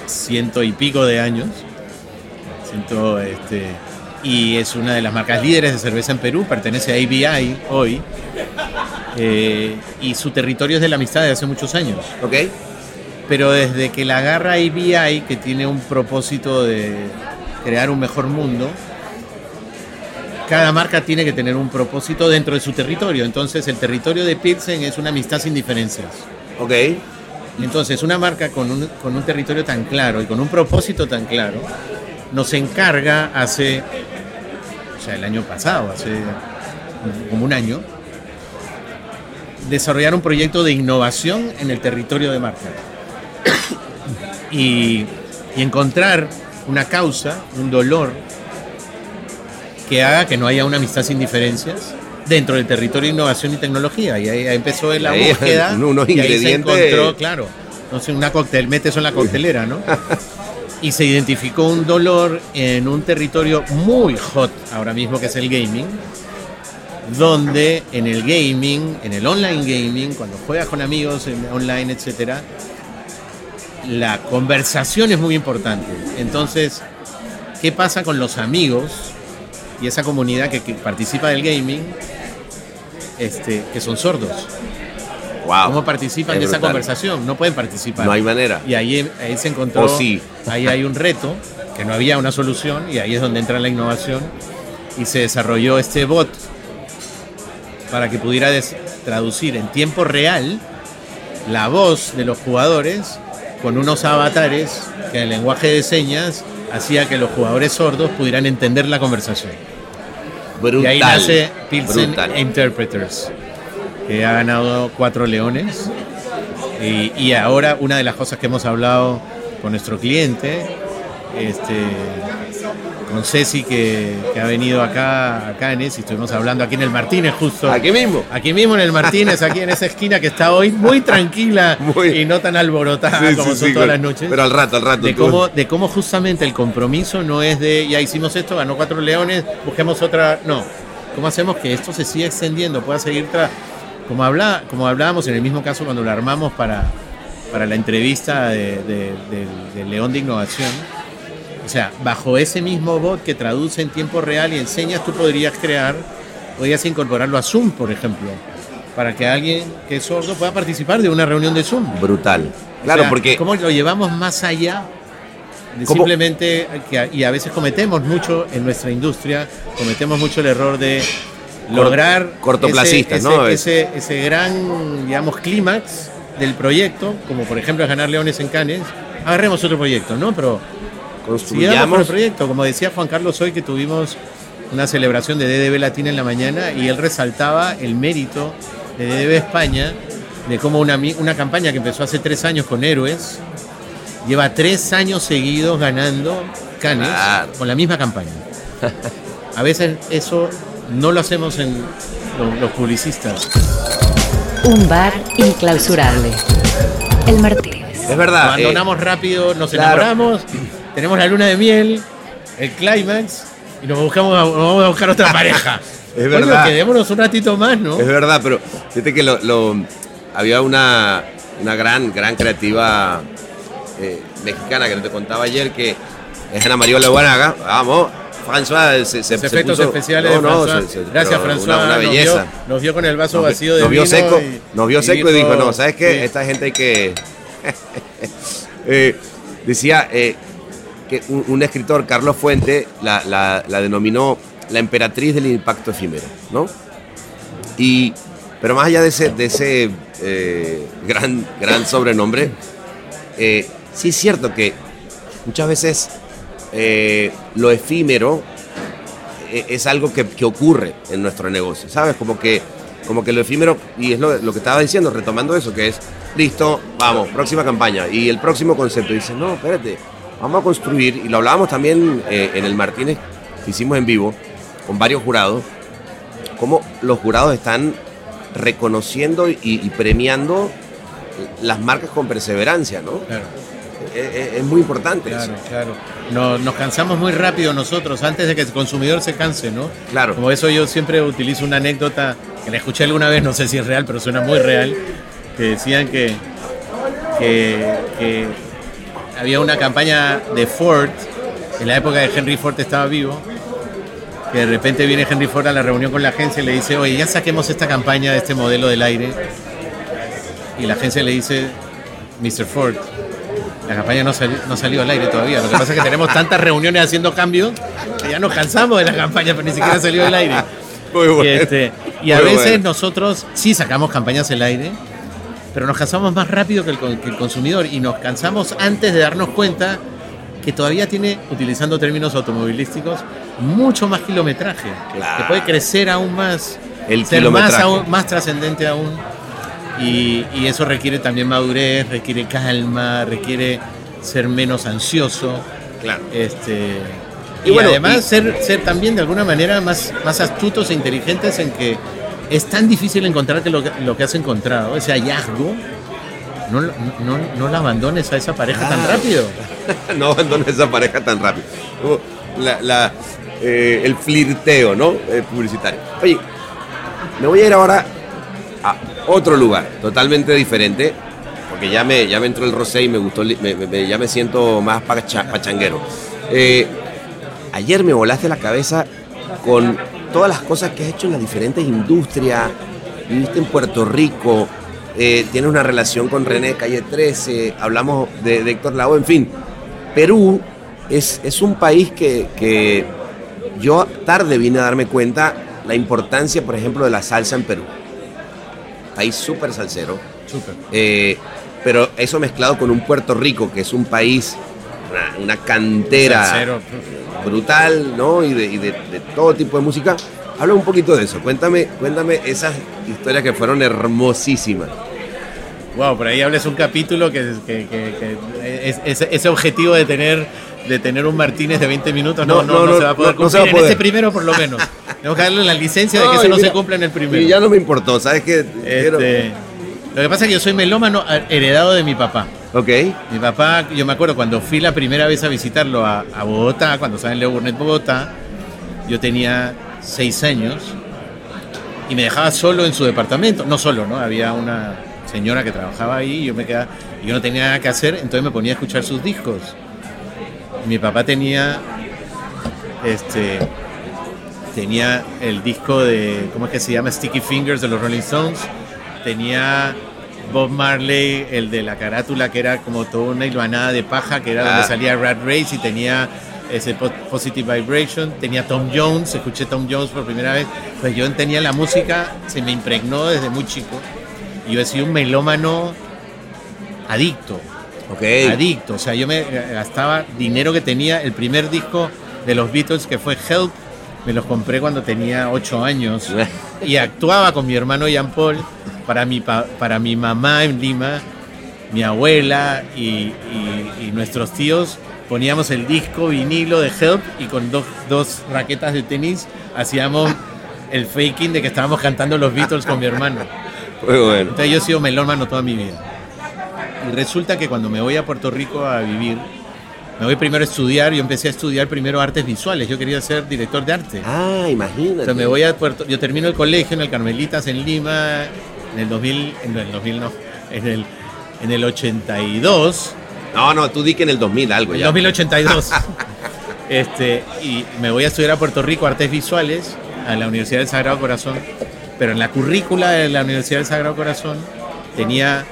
ciento y pico de años. Ciento, este, y es una de las marcas líderes de cerveza en Perú, pertenece a ABI hoy. eh, y su territorio es de la amistad de hace muchos años.
¿Ok?
Pero desde que la agarra ABI, que tiene un propósito de crear un mejor mundo, cada marca tiene que tener un propósito dentro de su territorio. Entonces el territorio de Pilsen es una amistad sin diferencias.
Ok.
Entonces, una marca con un, con un territorio tan claro y con un propósito tan claro, nos encarga hace, o sea, el año pasado, hace como un año, desarrollar un proyecto de innovación en el territorio de marca. Y, y encontrar una causa, un dolor, que haga que no haya una amistad sin diferencias dentro del territorio de innovación y tecnología. Y ahí, ahí empezó la
Ahí,
búsqueda.
unos
y ahí se
ingredientes.
encontró, claro, sé, una cóctel, mete eso en la coctelera, ¿no? *laughs* y se identificó un dolor en un territorio muy hot ahora mismo, que es el gaming, donde en el gaming, en el online gaming, cuando juegas con amigos en online, etcétera, la conversación es muy importante. Entonces, ¿qué pasa con los amigos y esa comunidad que, que participa del gaming, este, que son sordos?
Wow.
¿Cómo participan
Es
de esa conversación? No pueden participar.
No hay manera.
Y ahí, ahí se encontró,
sí.
ahí hay un reto, que no había una solución, y ahí es donde entra la innovación, y se desarrolló este bot para que pudiera traducir en tiempo real la voz de los jugadores con unos avatares que en el lenguaje de señas hacía que los jugadores sordos pudieran entender la conversación.
Brutal.
Y ahí nace Pilsen
Brutal.
Interpreters, que ha ganado cuatro leones. Y, y ahora una de las cosas que hemos hablado con nuestro cliente, este, con Ceci que, que ha venido acá a Canes y estuvimos hablando aquí en el Martínez justo.
Aquí mismo.
Aquí mismo en el Martínez, aquí en esa esquina que está hoy muy tranquila *laughs*
Muy-
y no tan alborotada
Sí,
como
sí,
son
sí,
todas
con-
las noches
Pero al rato, al rato.
de cómo, de cómo justamente el compromiso no es de ya hicimos esto, ganó cuatro leones, busquemos otra. No. ¿Cómo hacemos que esto se siga extendiendo, pueda seguir tra- como habla, como hablábamos en el mismo caso cuando lo armamos para, para la entrevista de, de- del- del León de Innovación? O sea, bajo ese mismo bot que traduce en tiempo real y enseñas, tú podrías crear, podrías incorporarlo a Zoom, por ejemplo, para que alguien que es sordo pueda participar de una reunión de Zoom.
Brutal.
O
Claro,
sea,
porque.
¿Cómo lo llevamos más allá? de simplemente, que, y a veces cometemos mucho en nuestra industria, cometemos mucho el error de lograr
cortoplacistas,
ese,
¿no?
ese, ese, ese gran, digamos, clímax del proyecto, como por ejemplo ganar Leones en Canes, agarremos otro proyecto, ¿no? Pero sigamos con el
Construyamos.
proyecto. Como decía Juan Carlos hoy que tuvimos una celebración de DDB Latina en la mañana y él resaltaba el mérito de DDB España, de cómo una, una campaña que empezó hace tres años con Héroes, lleva tres años seguidos ganando Canes
Claro.
con la misma campaña. *laughs* A veces eso no lo hacemos en lo- los publicistas.
Un bar inclausurable. El Martínez.
Es verdad.
Abandonamos rápido, nos
claro.
enamoramos, tenemos la luna de miel, el clímax y nos buscamos, a- nos vamos a buscar otra *laughs* pareja.
Es verdad.
quedémonos un ratito más, ¿no?
Es verdad, pero fíjate que lo, lo- había una, una gran, gran creativa eh, mexicana que te contaba ayer que es Ana María Guanaga. Vamos, François se, se,
Los
se
efectos
puso-
especiales
no,
de
no,
François.
se-
Gracias, François.
Una, una
nos
belleza.
vio- Nos vio con el vaso
Nos-
vacío de
nos vio
vino
seco,
y-
nos vio seco y dijo, no, ¿sabes qué?
sí.
Esta gente hay que... *laughs* Eh, decía eh, un, escritor, Carlos Fuente, la, la- denominó la emperatriz del impacto efímero, ¿no? Y, pero más allá de ese, de ese eh, gran, gran sobrenombre, eh, sí es cierto que muchas veces eh, lo efímero es algo que, que ocurre en nuestro negocio, ¿sabes? Como que, como que lo efímero, y es lo, lo que estaba diciendo, retomando eso, que es, listo, vamos, próxima campaña, y el próximo concepto, dices, no, espérate, vamos a construir, y lo hablábamos también eh, en el Martínez que hicimos en vivo, con varios jurados, cómo los jurados están reconociendo y, y premiando las marcas con perseverancia, ¿no?
Claro.
Es, muy importante
Claro,
eso.
claro. No- nos cansamos muy rápido nosotros, antes de que el consumidor se canse, ¿no?
Claro.
Como eso yo siempre utilizo una anécdota que la escuché alguna vez, no sé si es real, pero suena muy real, que decían que, que, que había una campaña de Ford, en la época de Henry Ford estaba vivo, que de repente viene Henry Ford a la reunión con la agencia y le dice, oye, ya saquemos esta campaña de este modelo del aire. Y la agencia le dice, Mr. Ford, la campaña no, sali- no salió al aire todavía. Lo que pasa es que tenemos tantas reuniones haciendo cambios que ya nos cansamos de la campaña, pero ni siquiera salió al aire.
Muy bueno.
Y, este, y a
Muy
veces
bueno.
nosotros sí sacamos campañas al aire, pero nos cansamos más rápido que el, con- que el consumidor y nos cansamos antes de darnos cuenta que todavía tiene, utilizando términos automovilísticos, mucho más kilometraje,
Claro.
que puede crecer aún más,
El
ser más, aún- más trascendente aún. Y, y eso requiere también madurez, requiere calma, requiere ser menos ansioso.
Claro.
Este, y,
Y bueno,
además
y-
ser, ser también de alguna manera más, más astutos e inteligentes en que es tan difícil encontrar que lo, que lo que has encontrado, ese hallazgo, no, lo- no, no la abandones a esa pareja tan
Claro.
rápido. *laughs*
no abandones esa pareja tan rápido. Como la- la, eh, el flirteo, ¿no? Eh, publicitario. Oye, me voy a ir ahora a otro lugar, totalmente diferente, porque ya me, ya me entró el rosé y me gustó, me- ya me siento más pacha- pachanguero. Eh, ayer me volaste la cabeza con todas las cosas que has hecho en las diferentes industrias, viviste en Puerto Rico, eh, tienes una relación con René Calle 13, hablamos de, de Héctor Lavoe, en fin. Perú es, es un país que, que yo tarde vine a darme cuenta la importancia, por ejemplo, de la salsa en Perú. País súper salsero.
Súper.
Eh, pero eso mezclado con un Puerto Rico, que es un país, una, una cantera brutal, ¿no? Y, de, y de- de todo tipo de música. Habla un poquito de eso. Cuéntame, cuéntame esas historias que fueron hermosísimas.
Wow, por ahí hables un capítulo que, que- que- que es- es- ese objetivo de tener de tener un Martínez de 20 minutos no, no,
No, no,
se va a poder cumplir.
va a
En
poder.
este primero por lo menos. Tenemos que darle la licencia de que eso no se cumpla en el primero.
Y ya no me importó, ¿sabes qué? Quiero-
Este, lo que pasa es que yo soy melómano eh, heredado de mi papá.
Ok.
Mi papá, yo me acuerdo cuando fui la primera vez a visitarlo a, Bogotá, cuando estaba en Leo Burnett, Bogotá, yo tenía seis años y me dejaba solo en su departamento. No solo, ¿no? Había una señora que trabajaba ahí y yo me quedaba, yo no tenía nada que hacer, entonces me ponía a escuchar sus discos. Mi papá tenía este tenía el disco de ¿cómo es que se llama? Sticky Fingers de los Rolling Stones. Tenía Bob Marley, el de la carátula que era como toda una hilvanada de paja, que era
Ah.
donde salía Rat Race y tenía ese po- Positive Vibration, tenía Tom Jones, escuché Tom Jones por primera vez, pues yo tenía la música, se me impregnó desde muy chico. Y yo he sido un melómano adicto adicto. O sea, yo me gastaba dinero que tenía. El primer disco de los Beatles, que fue Help, me los compré cuando tenía 8 años. *laughs* Y actuaba con mi hermano Jean Paul para mi, pa- para mi mamá en Lima, mi abuela y, y- y nuestros tíos. Poníamos el disco vinilo de Help y con dos, dos raquetas de tenis hacíamos el faking de que estábamos cantando los Beatles con mi hermano.
Muy bueno.
Entonces yo he sido melómano toda mi vida. y resulta que cuando me voy a Puerto Rico a vivir, me voy primero a estudiar, yo empecé a estudiar primero artes visuales, yo quería ser director de arte.
Ah, imagínate.
Me voy a Puerto, yo termino el colegio en el Carmelitas en Lima en el 2000, en el 2000 no, en el, en el 82,
No, no, tú di que en el 2000 algo
en
ya.
2082. *laughs* este, y me voy a estudiar a Puerto Rico artes visuales a la Universidad del Sagrado Corazón, pero en la currícula de la Universidad del Sagrado Corazón tenía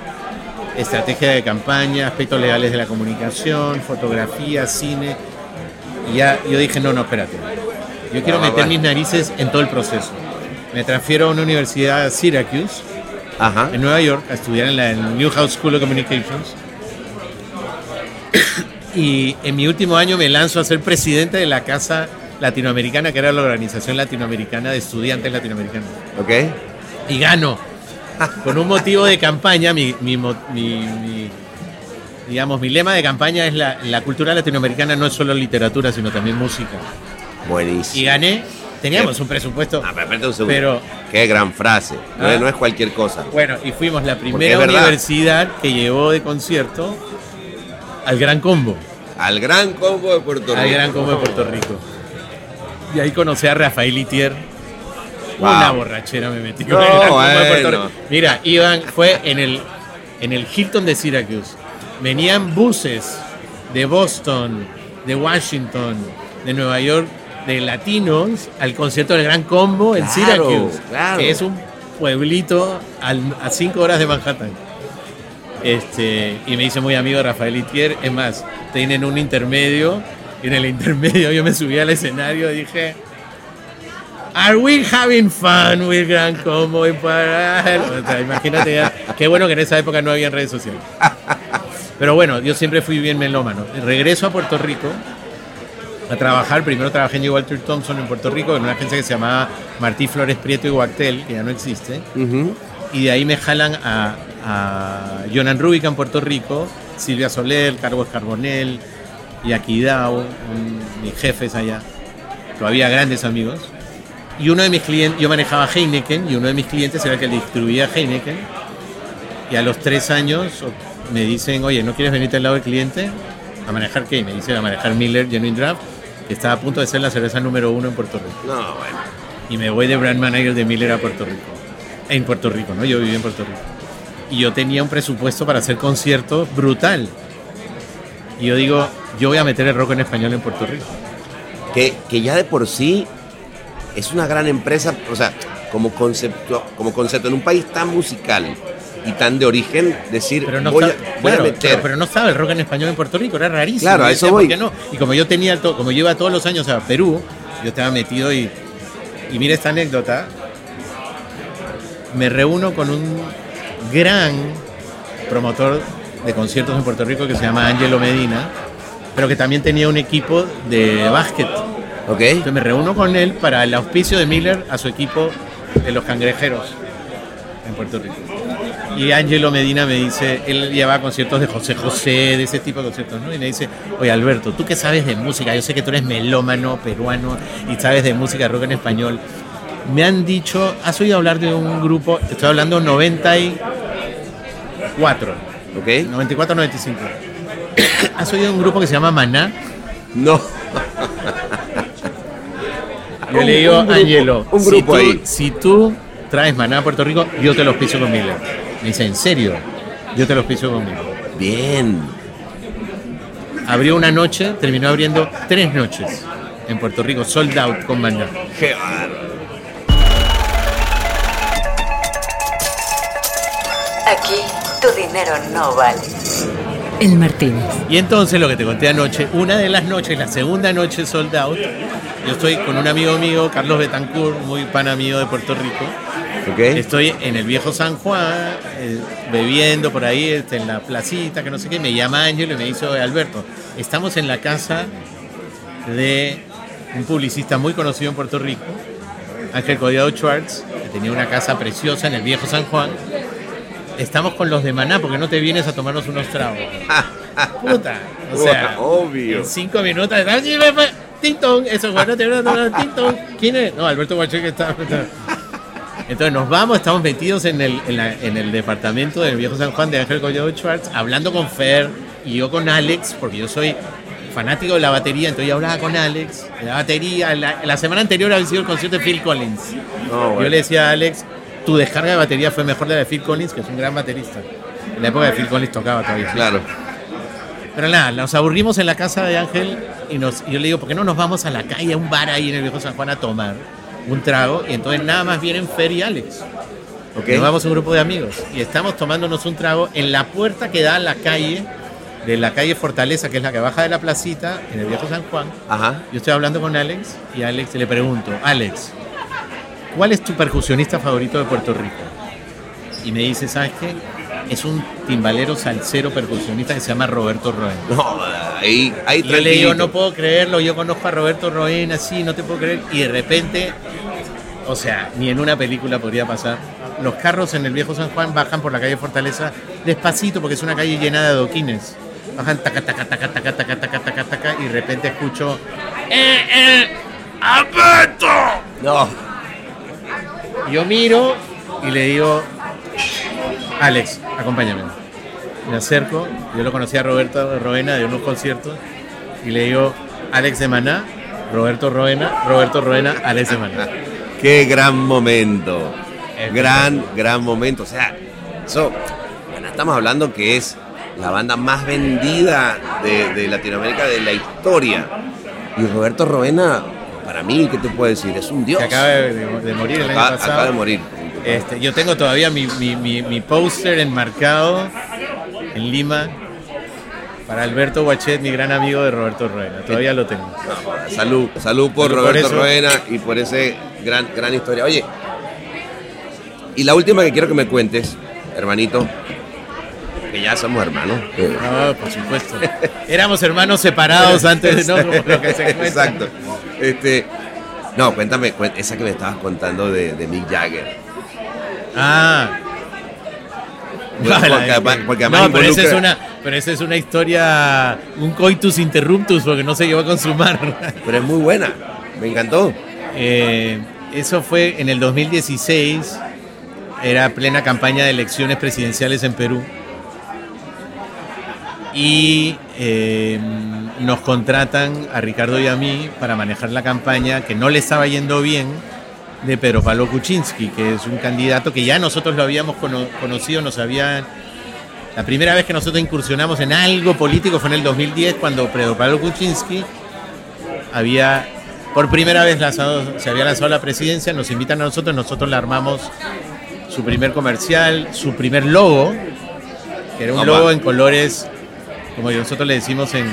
estrategia de campaña, aspectos legales de la comunicación, fotografía, cine. Y ya yo dije, no, no, espérate. Yo quiero
Ah,
meter mis narices en todo el proceso. Me transfiero a una universidad Syracuse,
Ajá.
en Nueva York, a estudiar en la Newhouse School of Communications. Y en mi último año me lanzo a ser presidente de la Casa Latinoamericana, que era la organización latinoamericana de estudiantes latinoamericanos.
Ok.
Y gano. Con un motivo de campaña, mi, mi mi- mi- digamos, mi lema de campaña es la, la cultura latinoamericana no es solo literatura, sino también música. Y
Buenísimo.
gané. Teníamos un presupuesto.
Ah, pero un segundo.
Pero-
Qué gran frase. No,
Ah.
es- no es cualquier cosa.
Bueno, y fuimos la primera universidad que llevó de concierto al Gran Combo.
Al gran combo de Puerto Rico.
al Gran Combo de Puerto Rico. Y ahí conocí a Rafael Itier.
Wow.
Una borrachera me metí con
No,
el Gran Combo de Puerto
bueno.
Rico. Mira, iban, fue en el, en el Hilton de Syracuse. Venían buses de Boston, de Washington, de Nueva York, de latinos al concierto del Gran Combo en
Claro,
Syracuse,
claro.
que es un pueblito al- a cinco horas de Manhattan. Este, y me hice muy amigo Rafael Itier. Es más, tienen un intermedio. Y en el intermedio yo me subí al escenario y dije. Are we having fun with Gran Combo y para? O sea, imagínate ya. Qué bueno que en esa época no había redes sociales. Pero bueno, yo siempre fui bien melómano. Regreso a Puerto Rico a trabajar. Primero trabajé en J. Walter Thompson en Puerto Rico en una agencia que se llamaba Martí Flores Prieto y Guactel, que ya no existe
Ujú.
y de ahí me jalan a, a Jonan Rúbica en Puerto Rico, Silvia Soler, Carlos Carbonell y Aquidao, un- mis jefes allá, todavía grandes amigos. Y uno de mis clientes, yo manejaba Heineken y uno de mis clientes era el que distribuía Heineken. Y a los tres años me dicen, oye, ¿no quieres venirte al lado del cliente? ¿A manejar qué? Me dicen a manejar Miller Genuine Draft, estaba a punto de ser la cerveza número uno en Puerto Rico
No, bueno.
y me voy de brand manager de Miller a Puerto Rico. En Puerto Rico, ¿no? Yo viví en Puerto Rico. Y yo tenía un presupuesto para hacer conciertos brutal. Y yo digo, yo voy a meter el rock en español en Puerto Rico.
Que, que ya de por sí es una gran empresa, o sea, como concepto, como concepto en un país tan musical y tan de origen, decir,
Pero no,
voy, a, a meter.
pero, pero no estaba el rock en español en Puerto Rico, era rarísimo.
Claro, a eso
decía,
voy.
¿por qué no? Y como yo tenía, to- como yo iba todos los años a Perú, yo estaba metido y, y mira esta anécdota, me reúno con un gran promotor de conciertos en Puerto Rico que se llama Angelo Medina, pero que también tenía un equipo de básquet.
¿Ok?
Entonces me reúno con él para el auspicio de Miller a su equipo de los cangrejeros en Puerto Rico. Y Angelo Medina me dice, él lleva a conciertos de José José, de ese tipo de conciertos, ¿no? Y me dice, oye Alberto, tú que sabes de música, yo sé que tú eres melómano peruano y sabes de música rock en español. Me han dicho, ¿has oído hablar de un grupo? Te estoy hablando 94,
¿Ok?
94, 95. ¿Has oído de un grupo que se llama Maná?
No. *laughs*
Yo le digo
un grupo,
a Angelo,
un
si,
grupo
tú,
ahí.
si tú traes maná a Puerto Rico, yo te los piso con Miller. Me dice, ¿en serio? Yo te los piso con Miller.
Bien.
Abrió una noche, terminó abriendo tres noches en Puerto Rico, sold out con.
Qué bárbaro.
Aquí tu dinero no vale.
El Martínez.
Y entonces lo que te conté anoche, una de las noches, la segunda noche sold out, yo estoy con un amigo mío, Carlos Betancourt, muy pana mío de Puerto Rico. Estoy en el viejo San Juan, eh, bebiendo por ahí, este, en la placita, que no sé qué. Me llama Ángel y me dice, "Oye, Alberto, estamos en la casa de un publicista muy conocido en Puerto Rico, Ángel Codiado Schwartz, que tenía una casa preciosa en el viejo San Juan. Estamos con los de Maná, porque no te vienes a tomarnos unos tragos. *laughs* Puta, o sea,
Obvio.
en cinco minutos. ¡Tintón! Eso, bueno, te voy a tomar tintón. ¿Quién es? No, Alberto Guaché que está. Entonces nos vamos, estamos metidos en el, en, la- en el departamento del viejo San Juan de Ángel Collado Schwartz, hablando con Fer y yo con Alex, porque yo soy fanático de la batería, entonces yo hablaba con Alex, de la batería. La, la semana anterior había sido el concierto de Phil Collins.
Bueno.
Yo le decía a Alex, tu descarga de batería fue mejor de la de Phil Collins, que es un gran baterista. En la época de Phil Collins tocaba todavía.
Claro.
Pero nada, nos aburrimos en la casa de Ángel y, nos, y yo le digo, ¿por qué no nos vamos a la calle, a un bar ahí en el viejo San Juan a tomar un trago? Y entonces nada más vienen Fer y Alex. Nos vamos un grupo de amigos y estamos tomándonos un trago en la puerta que da a la calle, de la calle Fortaleza, que es la que baja de la placita, en el viejo San Juan.
Ajá.
Yo estoy hablando con Alex y a Alex le pregunto, Alex, ¿cuál es tu percusionista favorito de Puerto Rico? Y me dice, ¿sabes qué? es un timbalero salsero percusionista que se llama Roberto Roen.
No, ahí, ahí
Yo le digo, no puedo creerlo, yo conozco a Roberto Roen así, no te puedo creer. Y de repente, o sea, ni en una película podría pasar. Los carros en el viejo San Juan bajan por la calle Fortaleza despacito porque es una calle llena de adoquines. Bajan taca, taca, taca, taca, taca, taca, taca, taca y de repente escucho... ¡Eh, eh! ¡Apeto!
No.
Yo miro y le digo, Alex, acompáñame. Me acerco, yo lo conocí a Roberto Roena de unos conciertos, y le digo, Alex de Maná, Roberto Roena, Roberto Roena, Alex de Maná. *laughs*
Qué gran momento.
Es
Gran, gran momento. O sea, eso, bueno, estamos hablando que es la banda más vendida de, de Latinoamérica de la historia. Y Roberto Roena, para mí, ¿qué te puedo decir? Es un dios.
Que acaba de, de morir el año
Acaba-
pasado.
acaba de morir.
Este, yo tengo todavía mi, mi, mi, mi póster enmarcado en Lima para Alberto Guachet, mi gran amigo de Roberto Roena. Todavía lo tengo.
Salud, salud por
Salud
Roberto. Roena y por ese gran, gran historia. Oye, y la última que quiero que me cuentes, hermanito, que ya somos hermanos. eh,
No, por supuesto. Éramos hermanos separados antes de no, lo que se.
Exacto. Este, no, cuéntame, esa que me estabas contando de, de Mick Jagger.
Ah.
Bueno, porque
que-
porque además
no, pero esa, es
involucra-
una, pero esa es una historia, un coitus interruptus, porque no se llegó a consumar.
Pero es muy buena, me encantó.
Eh, eso fue en el 2016, era plena campaña de elecciones presidenciales en Perú. Y eh, nos contratan a Ricardo y a mí para manejar la campaña que no le estaba yendo bien de Pedro Pablo Kuczynski, que es un candidato que ya nosotros lo habíamos cono- conocido, nos habían... La primera vez que nosotros incursionamos en algo político fue en el 2010, cuando Pedro Pablo Kuczynski había por primera vez lanzado, se había lanzado a la presidencia, nos invitan a nosotros, nosotros le armamos su primer comercial, su primer logo, que era un logo en colores, como nosotros le decimos en,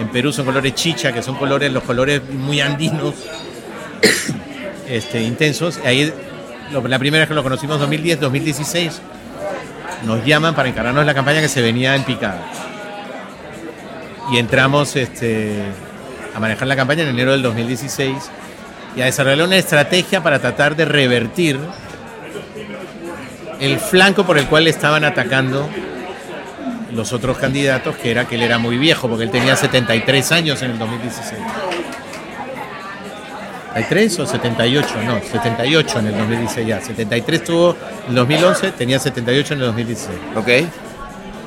en Perú, son colores chicha, que son colores, los colores muy andinos, este, intensos. Ahí, la primera vez que lo conocimos, 2010, 2016, nos llaman para encargarnos la campaña que se venía en picada. Y entramos este, a manejar la campaña en enero del 2016 y a desarrollar una estrategia para tratar de revertir el flanco por el cual estaban atacando los otros candidatos, que era que él era muy viejo, porque él tenía 73 años en el 2016. ¿73 o 78? No, 78 en el 2016 ya. 73 tuvo en el 2011, tenía 78 en el 2016.
¿Ok?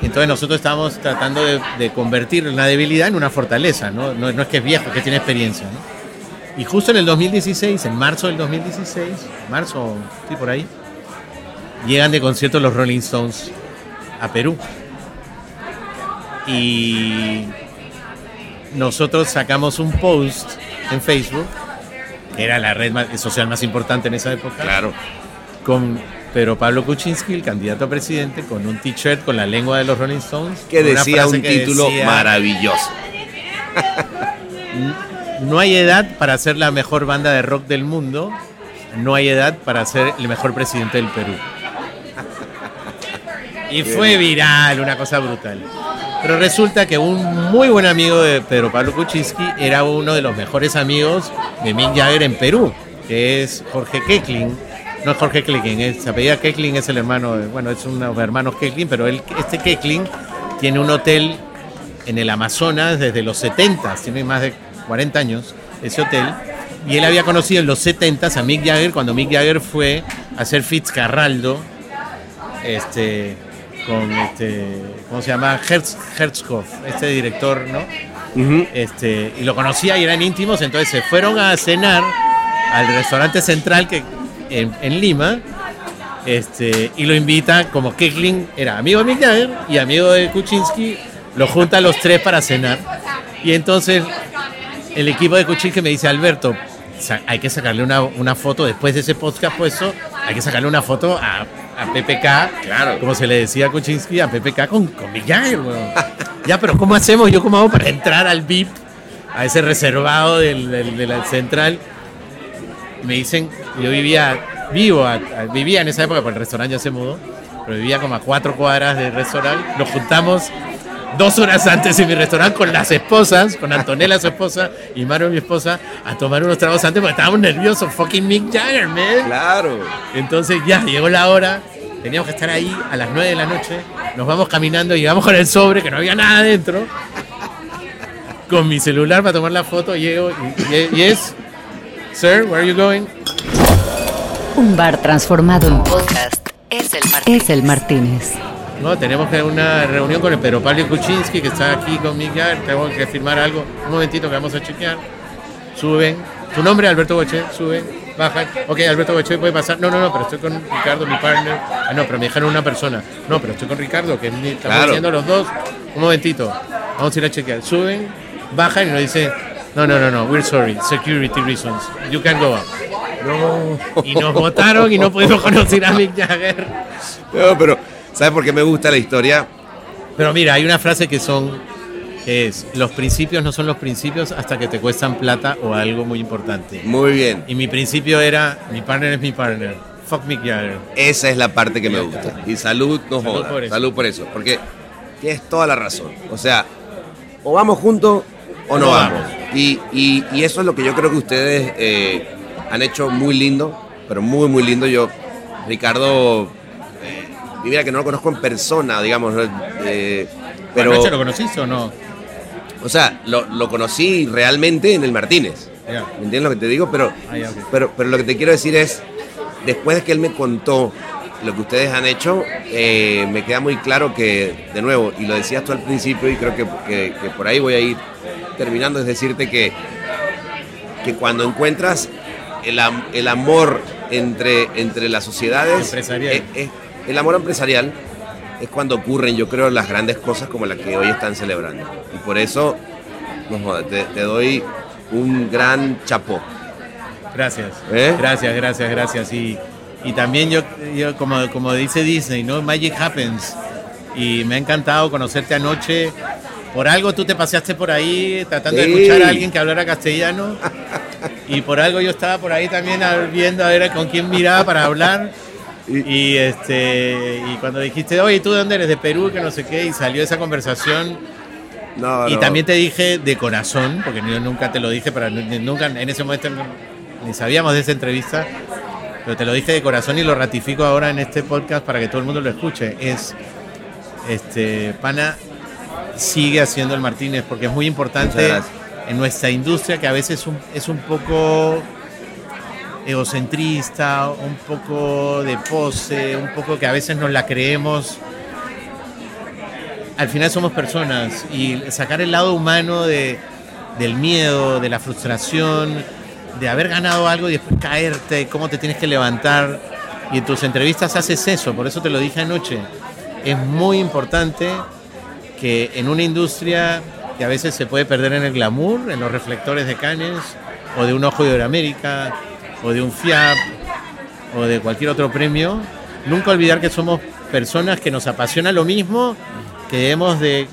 Entonces nosotros estábamos tratando de, de convertir una debilidad en una fortaleza, ¿no? No, no es que es viejo, es que tiene experiencia, ¿no? Y justo en el 2016, en marzo del 2016, marzo, sí, por ahí, llegan de concierto los Rolling Stones a Perú. Y nosotros sacamos un post en Facebook, era la red más- social más importante en esa época
Claro.
con Pedro Pablo Kuczynski, el candidato a presidente, con un t-shirt con la lengua de los Rolling Stones.
Que decía un
que
título
decía,
maravilloso.
No hay edad para ser la mejor banda de rock del mundo, no hay edad para ser el mejor presidente del Perú. Y fue viral, una cosa brutal. Pero resulta que un muy buen amigo de Pedro Pablo Kuczynski era uno de los mejores amigos de Mick Jagger en Perú, que es Jorge Kekling. No es Jorge Kekling, se apellida Kekling, es el hermano, bueno, es uno de los hermanos Kekling, pero él, este Kekling tiene un hotel en el Amazonas desde los 70, tiene más de 40 años ese hotel, y él había conocido en los 70 a Mick Jagger cuando Mick Jagger fue a hacer Fitzcarraldo este, con este, ¿cómo se llama? Herz, Herzog, este director, ¿no? este, y lo conocía y eran íntimos, entonces se fueron a cenar al restaurante central que, en, en Lima este, y lo invita como Kekling era amigo de Mick Jagger y amigo de Kuczynski, lo junta a los tres para cenar. Y entonces el equipo de Kuczynski me dice, Alberto, hay que sacarle una, una foto después de ese podcast puesto, hay que sacarle una foto a, a PPK,
Claro.
como se le decía a Kuczynski, a PPK con, con weón. *laughs* Ya, pero ¿cómo hacemos? ¿Yo cómo hago para entrar al VIP, a ese reservado del, del- de la central? me dicen, yo vivía, vivo, a- a- vivía en esa época, porque el restaurante ya se mudó, pero vivía como a cuatro cuadras del restaurante. Nos juntamos dos horas antes en mi restaurante con las esposas, con Antonella su esposa y Maro mi esposa, a tomar unos tragos antes porque estábamos nerviosos. Fucking Mick Jagger, man.
Claro.
Entonces ya llegó la hora, teníamos que estar ahí a las 9 de la noche, nos vamos caminando, llegamos con el sobre, que no había nada adentro, con mi celular para tomar la foto, llego y, y- yes, sir, where are you going?
Un bar transformado en podcast es el Martínez. Es el Martínez.
No, tenemos que una reunión con el Pedro Pablo Kuczynski, que está aquí con Miguel, tenemos que firmar algo, un momentito que vamos a chequear, suben, tu nombre Alberto Boche, suben, bajan, ok, Alberto Boche puede pasar, no, no, no, pero estoy con Ricardo, mi partner, ah, no, pero me dijeron una persona, no, pero estoy con Ricardo, que estamos
Claro.
haciendo los dos, un momentito, vamos a ir a chequear, suben, bajan y nos dicen, no, no, no, no, we're sorry, security reasons, you can go up. No. Y nos votaron y no pudimos conocer a Mick Jagger.
No, pero, ¿sabes por qué me gusta la historia?
Pero mira, hay una frase que son que es los principios no son los principios hasta que te cuestan plata o algo muy importante.
Muy bien.
Y mi principio era mi partner es mi partner. Fuck Mick Jagger.
Esa es la parte que me gusta. Y salud no
Salud
joda.
por.
Salud por eso. Porque tienes toda la razón. O sea, o vamos juntos o no,
No
vamos.
vamos.
Y, y- y eso es lo que yo creo que ustedes eh, han hecho muy lindo, pero muy, muy lindo. Yo, Ricardo, y mira que no lo conozco en persona, digamos. Eh, pero,
¿Anoche lo conociste o no?
o sea, lo, lo conocí realmente en el Martínez. ¿Me entiendes lo que te digo? Pero,
Ah,
pero, pero lo que te quiero decir es, después de que él me contó lo que ustedes han hecho, eh, me queda muy claro que, de nuevo, y lo decías tú al principio, y creo que, que- que por ahí voy a ir terminando, es decirte que, que cuando encuentras el, el amor entre, entre las sociedades,
Empresarial.
eh, eh, el amor empresarial es cuando ocurren, yo creo, las grandes cosas como las que hoy están celebrando. Y por eso, no te, te doy un gran chapó.
Gracias.
¿Eh?
Gracias, gracias, gracias. Y, y también yo, yo como, como dice Disney, ¿no? Magic happens. Y me ha encantado conocerte anoche. Por algo tú te paseaste por ahí tratando de escuchar a alguien que hablara castellano. *laughs* Y por algo yo estaba por ahí también viendo a ver con quién miraba para hablar. Y, este y cuando dijiste, oye, ¿tú de dónde eres? De Perú, que no sé qué, y salió esa conversación.
No,
Y
no.
también te dije de corazón, porque yo nunca te lo dije, pero nunca en ese momento ni sabíamos de esa entrevista, pero te lo dije de corazón y lo ratifico ahora en este podcast para que todo el mundo lo escuche. Es, este, Pana sigue haciendo el Martínez, porque es muy importante en nuestra industria que a veces un- es un poco egocentrista, un poco de pose, un poco que a veces nos la creemos al final somos personas y sacar el lado humano de, del miedo, de la frustración, de haber ganado algo y después caerte, cómo te tienes que levantar. Y en tus entrevistas haces eso, por eso te lo dije anoche. Es muy importante que en una industria que a veces se puede perder en el glamour, en los reflectores de Cannes, o de un Ojo de América, o de un FIAP, o de cualquier otro premio, nunca olvidar que somos personas que nos apasiona lo mismo, que debemos de,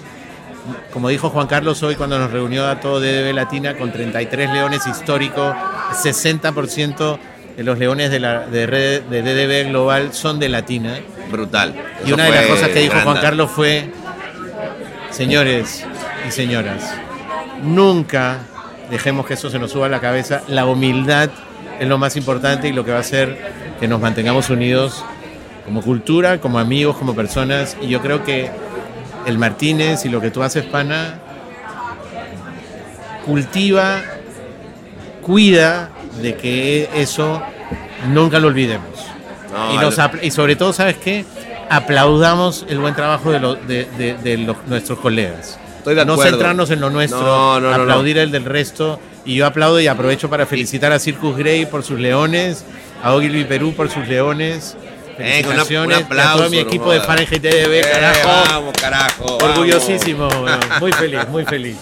como dijo Juan Carlos hoy cuando nos reunió a todo DDB Latina, con 33 leones históricos, 60% de los leones de, la, de, red- de DDB Global son de Latina.
Brutal.
Y una de las cosas que dijo Juan. Carlos fue, señores y señoras, nunca dejemos que eso se nos suba a la cabeza. La humildad es lo más importante y lo que va a hacer que nos mantengamos unidos como cultura, como amigos, como personas. Y yo creo que el Martínez y lo que tú haces, Pana, cultiva, cuida de que eso nunca lo olvidemos.
No,
y, nos sobre todo, ¿sabes qué? Aplaudamos el buen trabajo de, lo- de- de- de los- nuestros colegas.
Estoy de
no centrarnos en lo nuestro,
No, no, no,
aplaudir el del resto. Y yo aplaudo y aprovecho para felicitar a Circus Grey por sus leones, a Ogilvy Perú por sus leones.
Una- un
Felicitaciones y a
aplauso,
todo mi equipo de. Fahrenheit TDB,
Eh,
carajo.
vamos, carajo.
Orgullosísimo, muy feliz, muy feliz.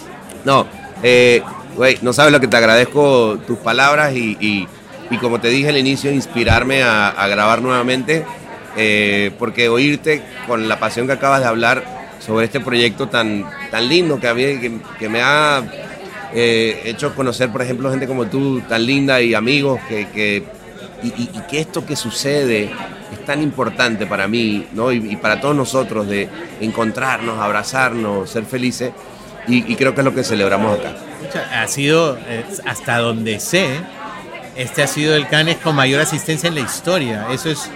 No, eh, güey, no sabes lo que te agradezco tus palabras y, y- y como te dije al inicio, inspirarme a, a grabar nuevamente, eh, porque oírte con la pasión que acabas de hablar sobre este proyecto tan, tan lindo que, había, que, que me ha eh, hecho conocer, por ejemplo, gente como tú, tan linda y amigos, que, que- y, que esto que sucede es tan importante para mí ¿no? y, para todos nosotros de encontrarnos, abrazarnos, ser felices. Y, creo que es lo que celebramos acá.
Ha sido, hasta donde sé, este ha sido el Canes con mayor asistencia en la historia. Eso es,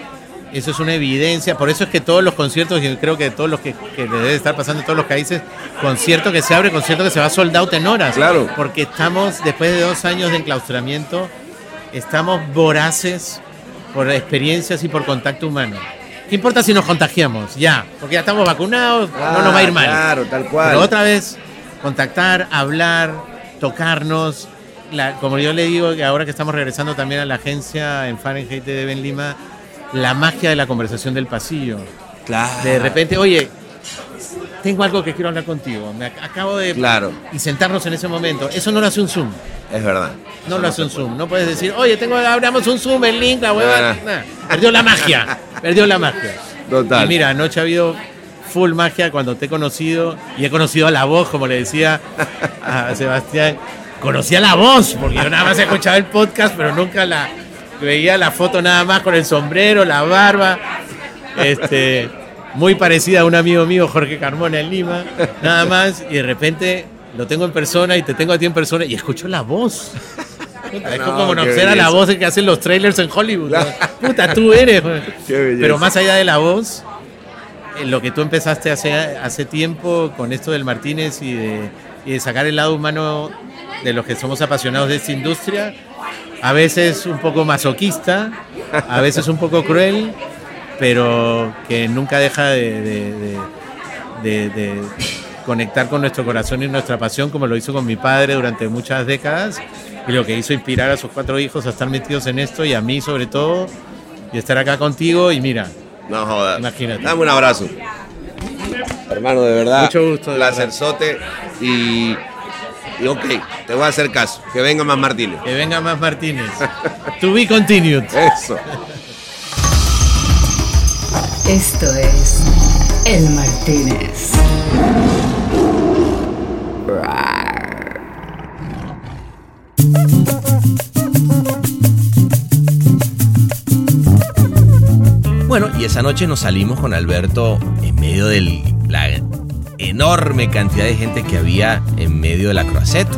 eso es una evidencia. Por eso es que todos los conciertos, yo creo que todos los que, que le debe estar pasando en todos los países, concierto que se abre, concierto que se va sold out en horas.
Claro.
Porque estamos, después de dos años de enclaustramiento, estamos voraces por experiencias y por contacto humano. ¿Qué importa si nos contagiamos? Ya, porque ya estamos vacunados, no nos va a ir mal.
Claro, tal cual.
Pero otra vez, contactar, hablar, tocarnos. La- como yo le digo, ahora que estamos regresando también a la agencia en Fahrenheit de Ben Lima, la magia de la conversación del pasillo.
Claro.
De repente, oye, tengo algo que quiero hablar contigo. Me ac- acabo de.
Claro,
Y sentarnos en ese momento. Eso no lo hace un Zoom.
es verdad.
No lo hace un Zoom. No puedes decir, oye, tengo, abramos un Zoom, el link, la hueva. Nah, Perdió la magia. *laughs* Perdió la magia.
Total.
Y mira, anoche ha habido full magia cuando te he conocido y he conocido a la voz, como le decía a Sebastián. Conocía la voz, porque yo nada más he escuchado el podcast, pero nunca la veía la foto nada más con el sombrero, la barba. Este, muy parecida a un amigo mío, Jorge Carmona en Lima, nada más, y de repente lo tengo en persona y te tengo a ti en persona y escucho la voz. Puta, es
No,
como
qué
conocer a la voz que hacen los trailers en Hollywood. ¿no? Puta, tú eres. *laughs* Pero más allá de la voz, eh, lo que tú empezaste hace, hace tiempo con esto del Martínez y de, y de sacar el lado humano de los que somos apasionados de esta industria, a veces un poco masoquista, a veces un poco cruel, pero que nunca deja de, de- de- de- de conectar con nuestro corazón y nuestra pasión, como lo hizo con mi padre durante muchas décadas, y lo que hizo inspirar a sus cuatro hijos a estar metidos en esto y a mí sobre todo, y estar acá contigo, y mira,
No jodas.
Imagínate.
Dame un abrazo. Hermano, de verdad.
Mucho gusto,
Placerzote. Y, y ok, te voy a hacer caso. Que venga más Martínez.
que venga más Martínez. To be continued.
Eso.
Esto es El Martínez.
Bueno, y esa noche nos salimos con Alberto en medio de la enorme cantidad de gente que había en medio de la croisette.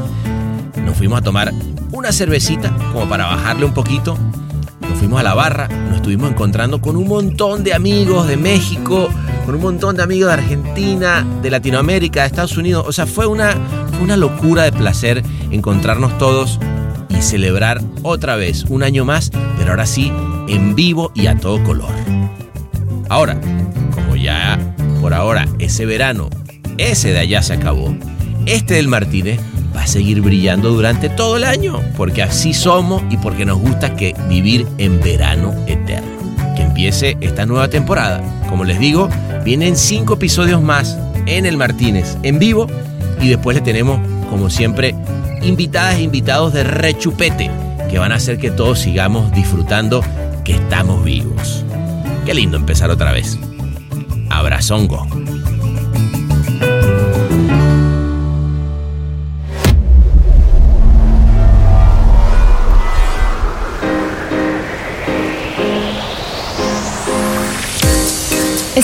Nos fuimos a tomar una cervecita como para bajarle un poquito. Nos fuimos a la barra, nos estuvimos encontrando con un montón de amigos de México, con un montón de amigos de Argentina, de Latinoamérica, de Estados Unidos. O sea, fue una, fue una locura de placer encontrarnos todos y celebrar otra vez un año más, pero ahora sí en vivo y a todo color. Ahora, como ya por ahora ese verano, ese de allá se acabó, este del Martínez va a seguir brillando durante todo el año, porque así somos y porque nos gusta que vivir en verano eterno. Que empiece esta nueva temporada. Como les digo, vienen cinco episodios más en el Martínez en vivo y después le tenemos, como siempre, invitadas e invitados de rechupete que van a hacer que todos sigamos disfrutando que estamos vivos. Qué lindo empezar otra vez. Abrazongo.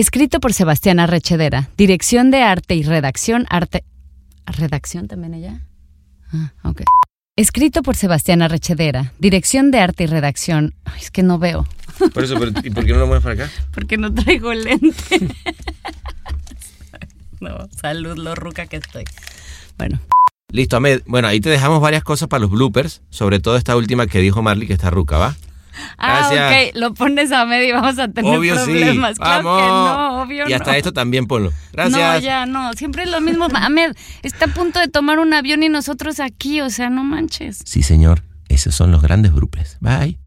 Escrito por Sebastián Arrechedera. Dirección de arte y redacción. Arte. ¿Redacción también ella? Ah, ok. Escrito por Sebastián Arrechedera. Dirección de arte y redacción. Ay, es que no veo.
Por eso, pero, ¿y por qué no lo mueves para acá? *laughs*
Porque no traigo lente. *laughs* no, salud, lo ruca que estoy. Bueno.
Listo, Ahmed. Bueno, ahí te dejamos varias cosas para los bloopers, sobre todo esta última que dijo Marley, que está ruca, ¿va?
Ah,
Gracias.
ok. Lo pones a medio y vamos a tener
Obvio sí.
problemas. Claro
Vamos.
que no, obvio
y hasta
no.
esto también ponlo. Gracias.
No, ya no. Siempre es lo mismo. Ahmed está a punto de tomar un avión y nosotros aquí. O sea, no manches.
Sí, señor. Esos son los grandes bloopers. Bye.